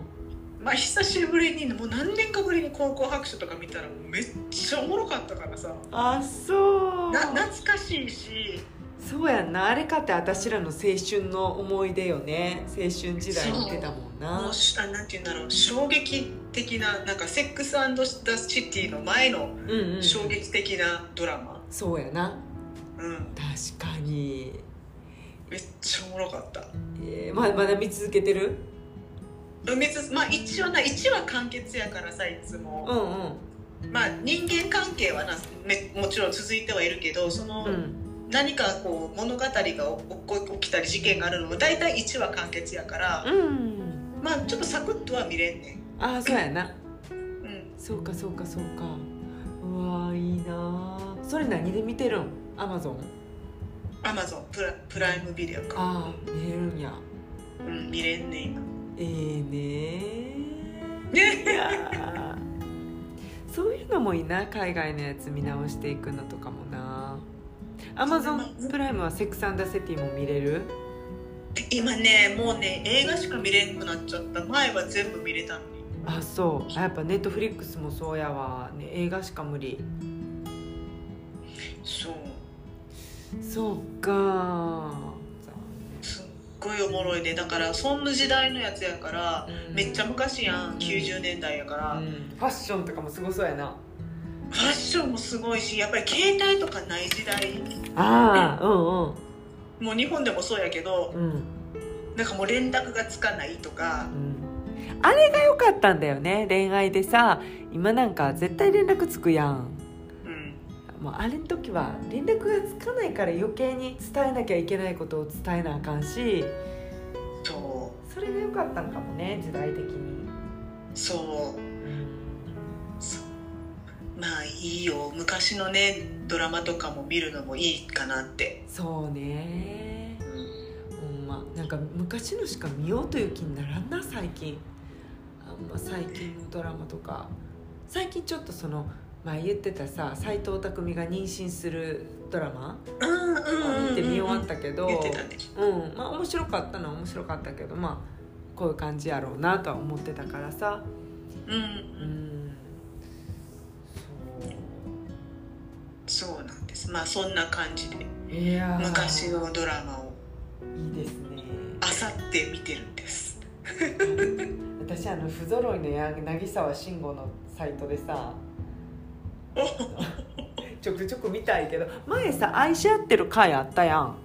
まあ久しぶりにもう何年かぶりに高校白書とか見たらめっちゃおもろかったからさ。あそう。な懐かしいしそうやんな。あれかって私らの青春の思い出よね。青春時代見てたもんもなうしあなんて言うんだろう。衝撃的ななんか「セックスザ・シティ」の前のうんうん。衝撃的なドラマ、そうやな。うん、確かに、めっちゃおもろかった。えー、ままだ見続けてる？まあ一応な1話完結やからさいつも、うんうん。まあ人間関係はなめもちろん続いてはいるけどその、うん何かこう物語が起きたり事件があるのも大体1話完結やから、うん。まあちょっとサクッとは見れんねああそうやな。ん、うん、そうかそうかそうか。うわーいいなー。それ何で見てるん？アマゾンアマゾンプラプライムビデオか、ああ見れるんや。うん、見れんねん今。ええねー。ね。いやー。そういうのもいいな海外のやつ見直していくのとかもなアマゾンプライムは「セックス・アンダー・シティ」も見れる？今ねもうね映画しか見れんくなっちゃった。前は全部見れたのに。あそう。あやっぱネットフリックスもそうやわ、ね、映画しか無理。そう。そうか。すっごいおもろいでだからそんな時代のやつやからうん。めっちゃ昔やん。90年代やから、うん。ファッションとかもすごそうやなファッションもすごいしやっぱり携帯とかない時代。ああうんもう日本でもそうやけどうん。うんなんかもう連絡がつかないとか。うん。あれが良かったんだよね恋愛でさ今なんか絶対連絡つくやん。うん。もうあれの時は連絡がつかないから余計に伝えなきゃいけないことを伝えなあかんし。そそれが良かったんかもね時代的に、うそうまあいいよ。昔のねドラマとかも見るのもいいかなって、そうね。うん。ま。なんか昔のしか見ようという気にならんな最近。あんま最近のドラマとか。最近ちょっとその前言ってたさ斎藤工が妊娠するドラマ見て見終わったけど言ってたね。うん。まあ面白かったのは面白かったけどまあこういう感じやろうなとは思ってたからさ。うん。うんそうなんです。まあそんな感じで。昔のドラマを。いいですね。あさって見てるんです。私あの不揃いのや渚沢慎吾のサイトでさちょくちょく見たいけど前さ愛し合ってる回あったやん。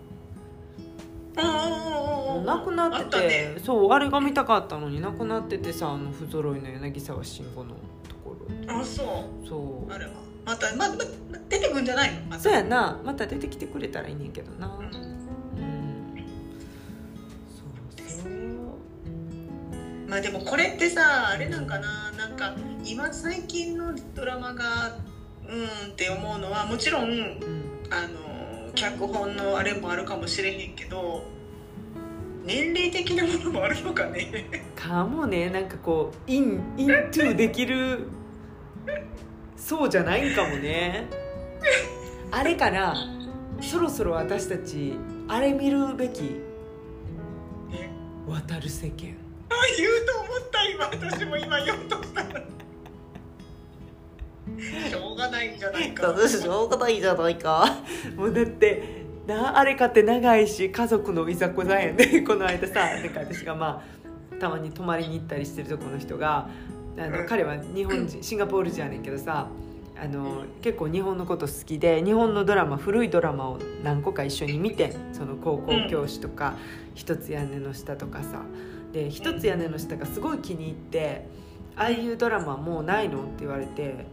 なくなっててね。そうあれが見たかったのになくなっててさあの不揃いの柳沢慎吾のところ。あそう。そう。あれはまたまま出てくんじゃないの？また。そうやな。また出てきてくれたらいいねんけどな。うん。うん。そうそうまあでもこれってさあれなんかな。なんか今最近のドラマがうんって思うのはもちろんうん。あの脚本のあれもあるかもしれへんけど年齢的なものもあるのかね。かもね。なんかこうインイントゥできるそうじゃないんかもね。あれからそろそろ私たちあれ見るべきえ渡る世間。あ言うと思った今。私も今言おうとしたしょうがないんじゃないか。しょうがないじゃないか。もうだってなあれかって長いし家族のいざこざやねこの間さなんか私がまあたまに泊まりに行ったりしてるとこの人があの、うん。彼は日本人シンガポール人やねんけどさあの結構日本のこと好きで日本のドラマ古いドラマを何個か一緒に見てその高校教師とか「一つ屋根の下」とかさ。で「一つ屋根の下」がすごい気に入って「ああいうドラマもうないの?」って言われて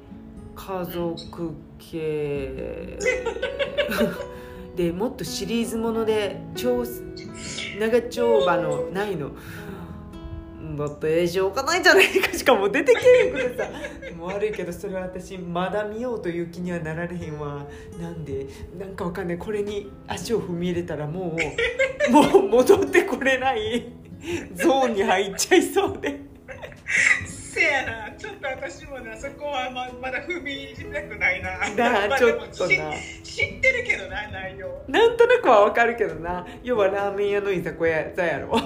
家族系。でもっとシリーズもので超長丁場のないのだってしょうがないじゃないかしかも出てけへんくてさ。もう悪いけどそれは私まだ見ようという気にはなられへんわ。なんでなんかわかんない。これに足を踏み入れたらもうもう戻ってこれない。ゾーンに入っちゃいそうで。せやな。ちょっと私もなそこはままだ踏み入れたくないな。だまあちょっとな。知知ってるけどな内容。なんとなくはわかるけどな。要はラーメン屋の居酒屋やろ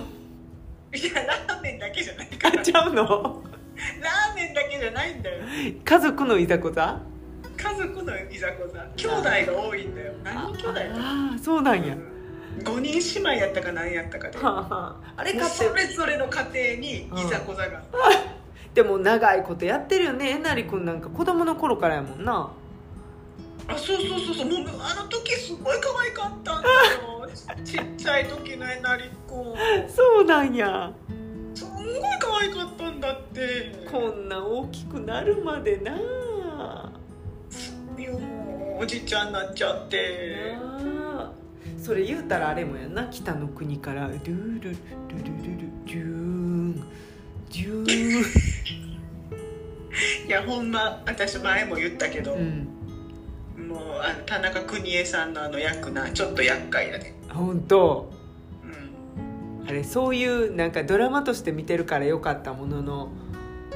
いやラーメンだけじゃないから。買っちゃうの？けじゃないんだよ。家族のいざこざ？家族のいざこざ。兄弟が多いんだよ。何人兄弟だ？ああそうなんや、5人姉妹やったか何やったかで。はあはあ。あれかそれぞれの家庭にいざこざが。でも長いことやってるよね。えなりくんなんか子供の頃からやもんな。あそうそうそうそう。もうあの時すごい可愛かったんだよ。ちっちゃい時のえなりっ子そうなんや。すんごい可愛かったんだって。こんな大きくなるまでな。おじちゃんになっちゃって。それ言うたらあれもやな。北の国からルールルルルルルジューン。ジュー いやほんま私前も言ったけど、ンうん。もうあの田中邦衛さんのあの役なちょっと厄介やで、本当うん、あれそういうなんかドラマとして見てるからよかったものの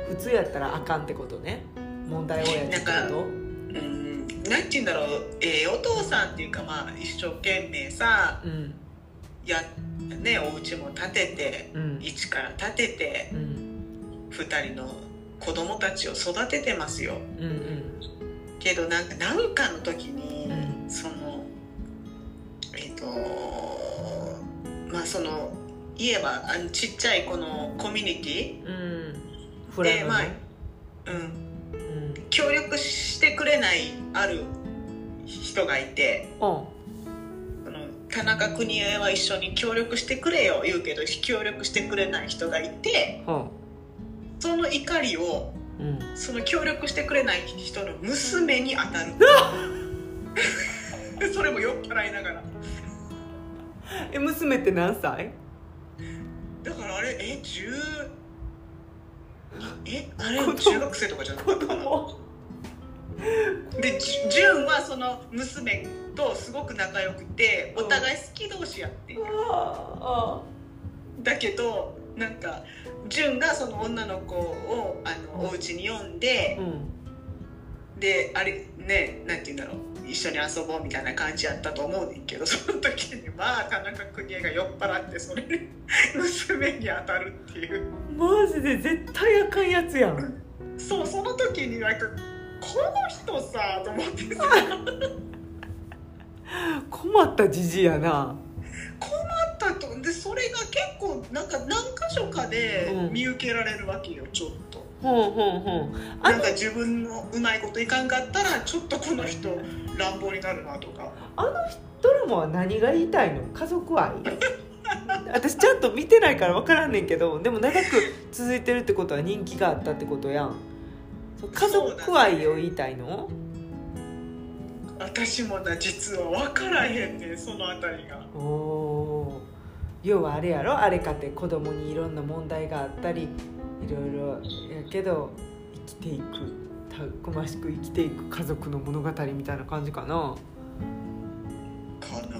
普通やったらあかんってことね。問題親父ってこうんなんて言うんだろう、えーお父さんっていうかまあ一生懸命さとうん。やねお家も建ててうん。一から建ててうん。2人の子供たちを育ててますよ。うんうん。けどなんかなんかの時に、うそのえっ、とまあその言えばあのちっちゃいこのコミュニティ？うん。フラノまあねうん。うん協力してくれないある人がいて。おその田中邦衛は一緒に協力してくれよ言うけど協力してくれない人がいて。ほその怒りをううん。その協力してくれない人の娘に当たる。それも酔っ払いながら。え娘って何歳？だからあれえ10えあれ中学生とかじゃなかった？かでじ純はその娘とすごく仲良くてお互い好き同士やってだけどなんか純がその女の子をあのお家に呼んであうん。であれねなんて言うんだろう一緒に遊ぼうみたいな感じやったと思うねんけどその時にまあ田中邦衛が酔っ払ってそれに 娘に当たるっていう。マジで絶対あかんやつやん。そうその時になんかこの人さと思ってさ。困ったじじいやな。困ったと。でそれが結構なんか何箇所かでうん。見受けられるわけよちょっと。ほんほんほんあのなんか自分のうまいこといかんかったらちょっとこの人乱暴になるなとか。あのドラマは何が言いたいの？家族愛？私ちゃんと見てないから分からんねんけどでも長く続いてるってことは人気があったってことやん。家族愛を言いたいの？私もな実は分からへんねんそのあたりが。おおー。要はあれやろ？あれかって子供にいろんな問題があったりいろいろやけど生きていくたくましく生きていく家族の物語みたいな感じかな。かな。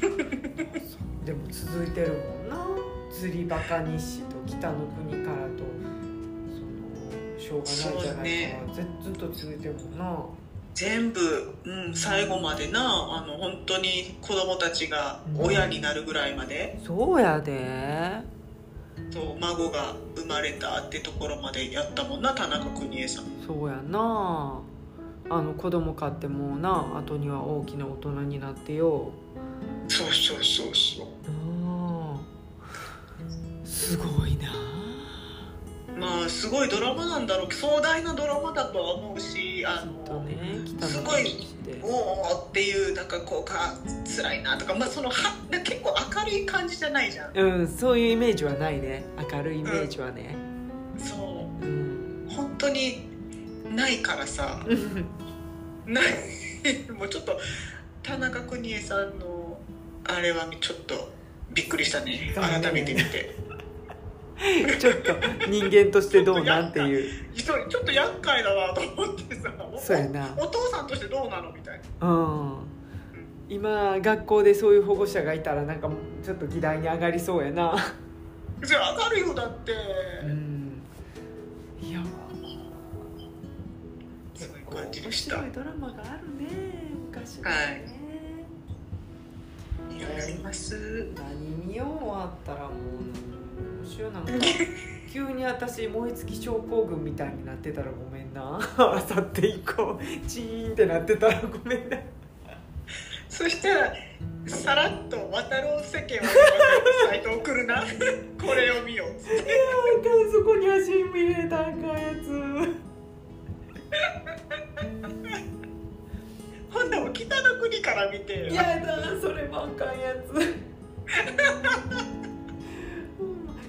でも続いてるもんな。釣りバカ日誌と北の国からとそのしょうがないじゃないか。な、ずずっと続いてるもんな。全部、うん、最後までな。あの本当に子供たちが親になるぐらいまで、そうやでと孫が生まれたってところまでやったもんな田中邦衛さん。そうやな。あの子供飼ってもうな後には大きな大人になってよ。そうそうそうそう。あー。すごいなまあすごいドラマなんだろう。壮大なドラマだとは思うしあの、とね。すごいおおっていうなんかこうか辛いなとかまあそのは結構明るい感じじゃないじゃん。うんそういうイメージはないね。明るいイメージはね。そう。ん。う本当にないからさ。ない。もうちょっと田中邦衛さんのあれはちょっとびっくりしたね。改めて見て ちょっと人間としてどうなんていう。ちょっと厄介だなと思ってさ。そうやな。おお父さんとしてどうなのみたいな。うん。今学校でそういう保護者がいたらなんかちょっと議題に上がりそうやな。じゃあ上がるよだって、うん。いや。そういう感じで面した。白いドラマがあるね昔ははい。ね、いろいろあります。何見よう終わったらもう面白いなんか 急に私燃え尽き症候群みたいになってたらごめんな。あさって以降チーンってなってたらごめんな。そしたらさらっと渡ろう世間はサイト送るな。これを見よう。っつっていやあそこに足見れたらあかんやつ。ほんなら北の国から見てやだそれもあかんやつ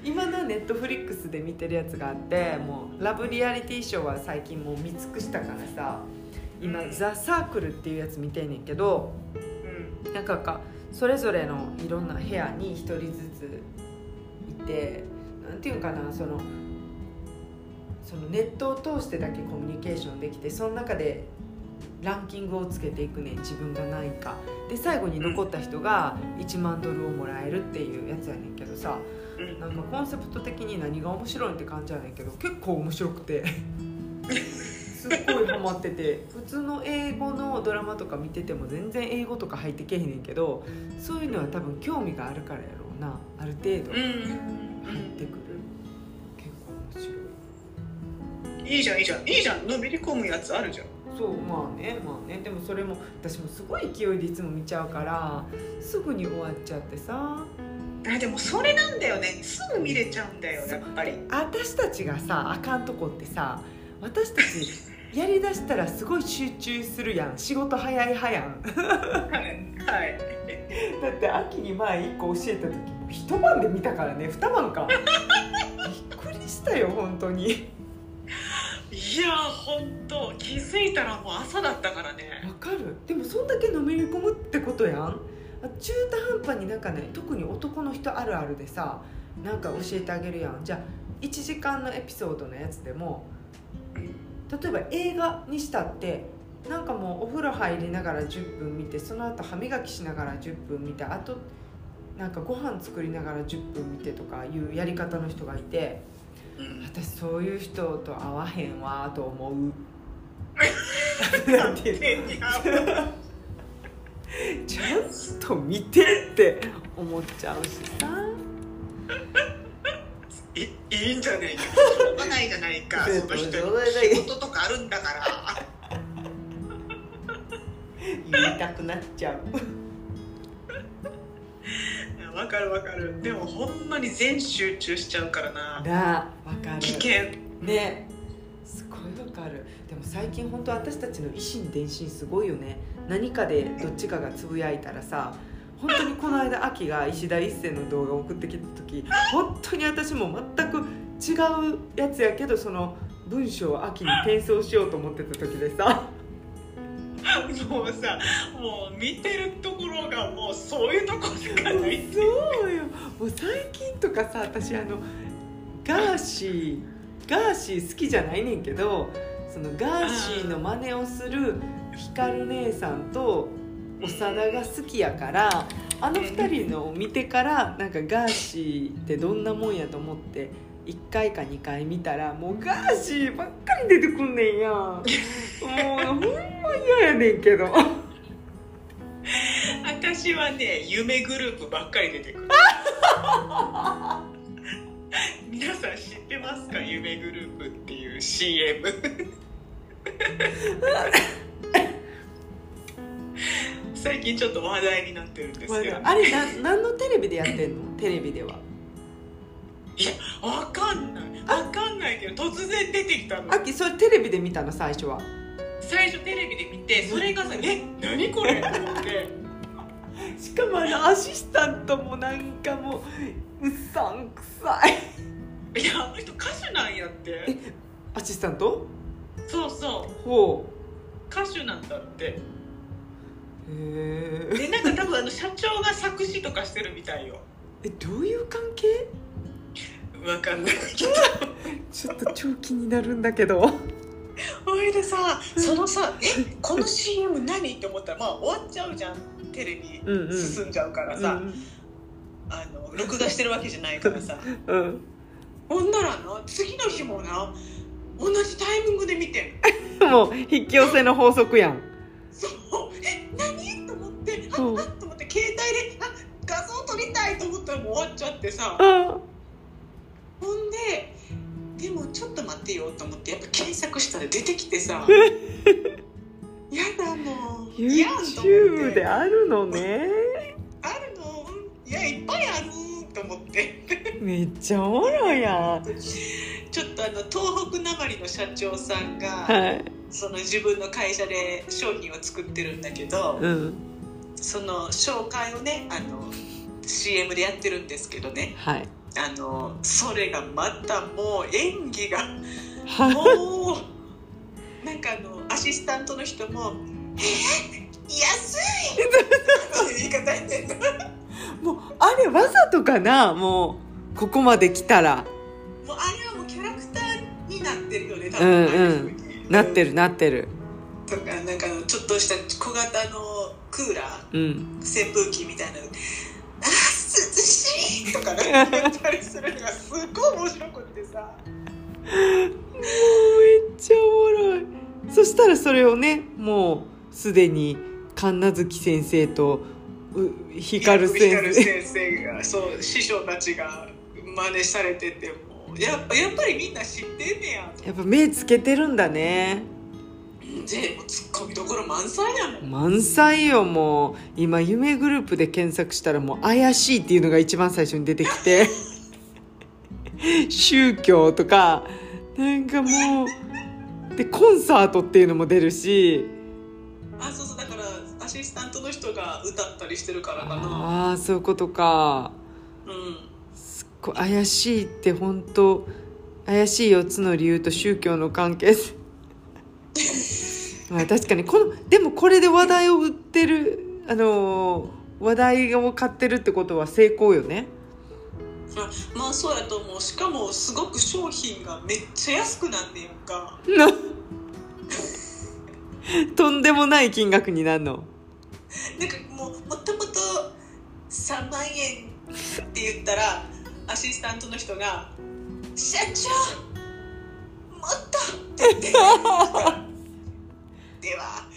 今のネットフリックスで見てるやつがあってもうラブリアリティショーは最近もう見尽くしたからさ今「ザ・サークルっていうやつ見てんねんけどうん。なんかかそれぞれのいろんな部屋に一人ずついてなんていうのかなそのそのネットを通してだけコミュニケーションできてその中でランキングをつけていくねん自分が何位か。で最後に残った人が1万ドルをもらえるっていうやつやねんけどさ。うんなんかコンセプト的に何が面白いって感じやねんけど結構面白くて。すっごいハマってて。普通の英語のドラマとか見てても全然英語とか入ってけへんねんけどそういうのは多分興味があるからやろうな。ある程度。う入んってくる。結構面白い。いいじゃんいいじゃん。いいじゃん。のめり込むやつあるじゃん。そうまあねまあね。でもそれも私もすごい勢いでいつも見ちゃうからすぐに終わっちゃってさあでもそれなんだよね。すぐ見れちゃうんだよやっぱり。私たちがさあかんとこってさ私たち やりだしたらすごい集中するやん。仕事早い派やん。はい。は いだって秋に前1個教えた時も一晩で見たからね二晩か。びっくりしたよ本当に。いや本当。気づいたらもう朝だったからね。わかる。でもそんだけのめり込むってことやん。あ中途半端になんかね特に男の人あるあるでさなんか教えてあげるやん。じゃあ1時間のエピソードのやつでも例えば映画にしたってなんかもうお風呂入りながら10分見てその後歯磨きしながら10分見てあとなんかご飯作りながら10分見てとかいうやり方の人がいて私そういう人と会わへんわと思う。なんていうちゃんと見てって思っちゃうしさ。いいいんじゃないか。しょうがないじゃないか。その人仕事とかあるんだから。言いたくなっちゃう。いやわかるわかる。でもほんまに全集中しちゃうからな。なあわかる。危険。ね。すごいわかる。でも最近本当私たちの一心伝心すごいよね何かでどっちかがつぶやいたらさ本当にこの間秋が石田一世の動画を送ってきた時本当に私も全く違うやつやけどその文章を秋に転送しようと思ってた時でさ。もうさもう見てるところがもうそういうとこしかない。そうよ。もう最近とかさ私あのガーシーガーシー好きじゃないねんけどそのガーシーの真似をする光姉さんと長田が好きやからあの二人のを見てからなんかガーシーってどんなもんやと思って1回か2回見たらもうガーシーばっかり出てくんねんや。もうほんま嫌やねんけど。私はね夢グループばっかり出てくる。皆さん知ってますか？夢グループっていう CM 最近ちょっと話題になってるんですよ、あれな何のテレビでやってんの？テレビでは。いやわかんない。わかんないけど突然出てきたの。あきそれテレビで見たの？最初は。最初テレビで見てそれがさ「え何これ?」と思って。しかもあのアシスタントもなんかもううさんくさい。いやあの人歌手なんやって。えアシスタント？そうそう。ほ歌手なんだってでなんか多分あの社長が作詞とかしてるみたいよ。えどういう関係？わかんないけど。ちょっと超気になるんだけど。ほいでさそのさ「えこの CM 何?」って思ったらまあ終わっちゃうじゃん。テレビうんうん。進んじゃうからさ、あの録画してるわけじゃないからさ。うん。うんほんならな次の日もな同じタイミングで見て もう引き寄せの法則やん。そう。え何？と思ってあう。んあと思って携帯であ画像撮りたいと思ったらもう終わっちゃってさ。あほんでてよと思ってやっぱ検索したら出てきてさ。やだもういやんと思って。YouTube であるのね。あるのいやいっぱいあると思って。めっちゃおもろいやん。ちょっとあの東北なまりの社長さんが、はい。その自分の会社で商品を作ってるんだけど、うん。その紹介をねあの CM でやってるんですけどね。はい。あのそれがまたもう演技がはもうなんかあのアシスタントの人も「え？ー、わざとかな？もうここまで来たら。もうあれはもうキャラクターになってるよね多うんうん。うふうになってるなってる。とかなんかちょっとした小型のクーラー。うん。扇風機みたいなの。あー涼しいとかなんか言ったりするのがすっごい面白くってさ。もうめっちゃおもろい。そしたらそれをねもうすでに神奈月先生とう光先光生先生がそう師匠たちが真似されててもやっぱやっぱりみんな知ってんねややっぱ目つけてるんだね。でもうツッコミどころ満載やもん。満載よもう。今夢グループで検索したらもう怪しいっていうのが一番最初に出てきて。宗教とか。なんかもう。でコンサートっていうのも出るし。あそうアシスタントの人が歌ったりしてるからかな。ああそういうことか。うん。すっごい怪しいって本当怪しい4つの理由と宗教の関係性。まあ確かにこのでもこれで話題を売ってるあのー話題を買ってるってことは成功よね。あまあそうやと思う。しかもすごく商品がめっちゃ安くなんねんか。とんでもない金額になるのなんかもうもともと3万円って言ったらアシスタントの人が「社長もっと!」って言って。では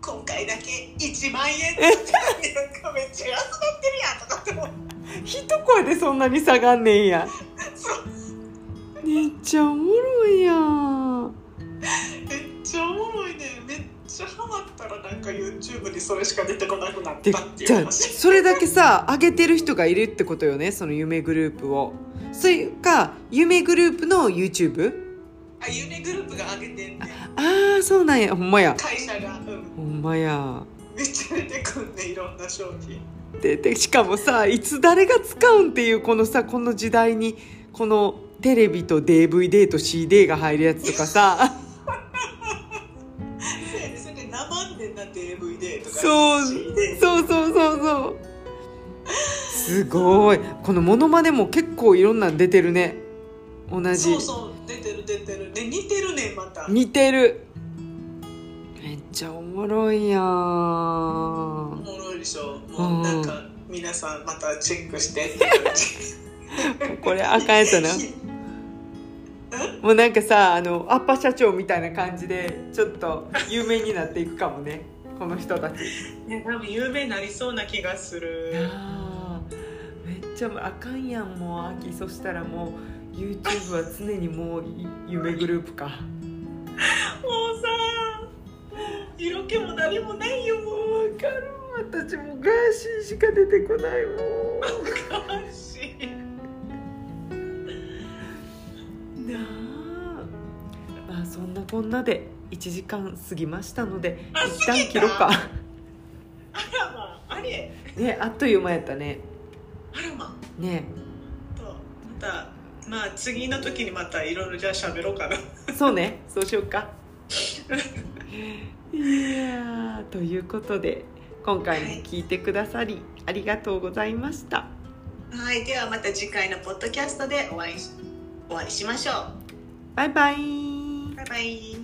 今回だけ1万円って言ってなんかめっちゃ安なってるやんとかって一声でそんなに下がんねんや。めっちゃおもろいやん。めっちゃおもろいね。めっちゃハマったらなんか YouTube にそれしか出てこなくなっでたっていじゃあう話それだけさ上げてる人がいるってことよねその夢グループを。それか夢グループの YouTube? あ夢グループが上げてんねん。ああそうなんや。ほんまや。会社が。うん。ほんまや。めっちゃ出てくんねいろんな商品。ででしかもさいつ誰が使うんっていうこのさこの時代にこのテレビと DVD と CD が入るやつとかさそうそうそうそう。そうすごい。このモノマネも結構いろんなん出てるね。同じ。そうそう出てる出てる。で似てるねまた。似てる。めっちゃおもろいやん。おもろいでしょ。もうなんか皆さんまたチェックして。これあかんやつやな。もうなんかさあのアッパ社長みたいな感じでちょっと有名になっていくかもねこの人たち。ね多分有名になりそうな気がする。めっちゃあかんやんもう秋そしたらもう YouTube は常にもうい夢グループか。もうさ色気も何もないよもう。分かる。私もガーシーしか出てこないも悲しいんなあ。まあそんなこんなで1時間過ぎましたのであ一旦切ろうか。あらまあれ？ねあっという間やったね。あらまね。とまたまあ次の時にまたいろいろじゃあ喋ろうかな。そうねそうしようか。いやーということで今回も聞いてくださりありがとうございました。はいではまた次回のポッドキャストでお会いしお会いしましょう。バイバイ。バイバイ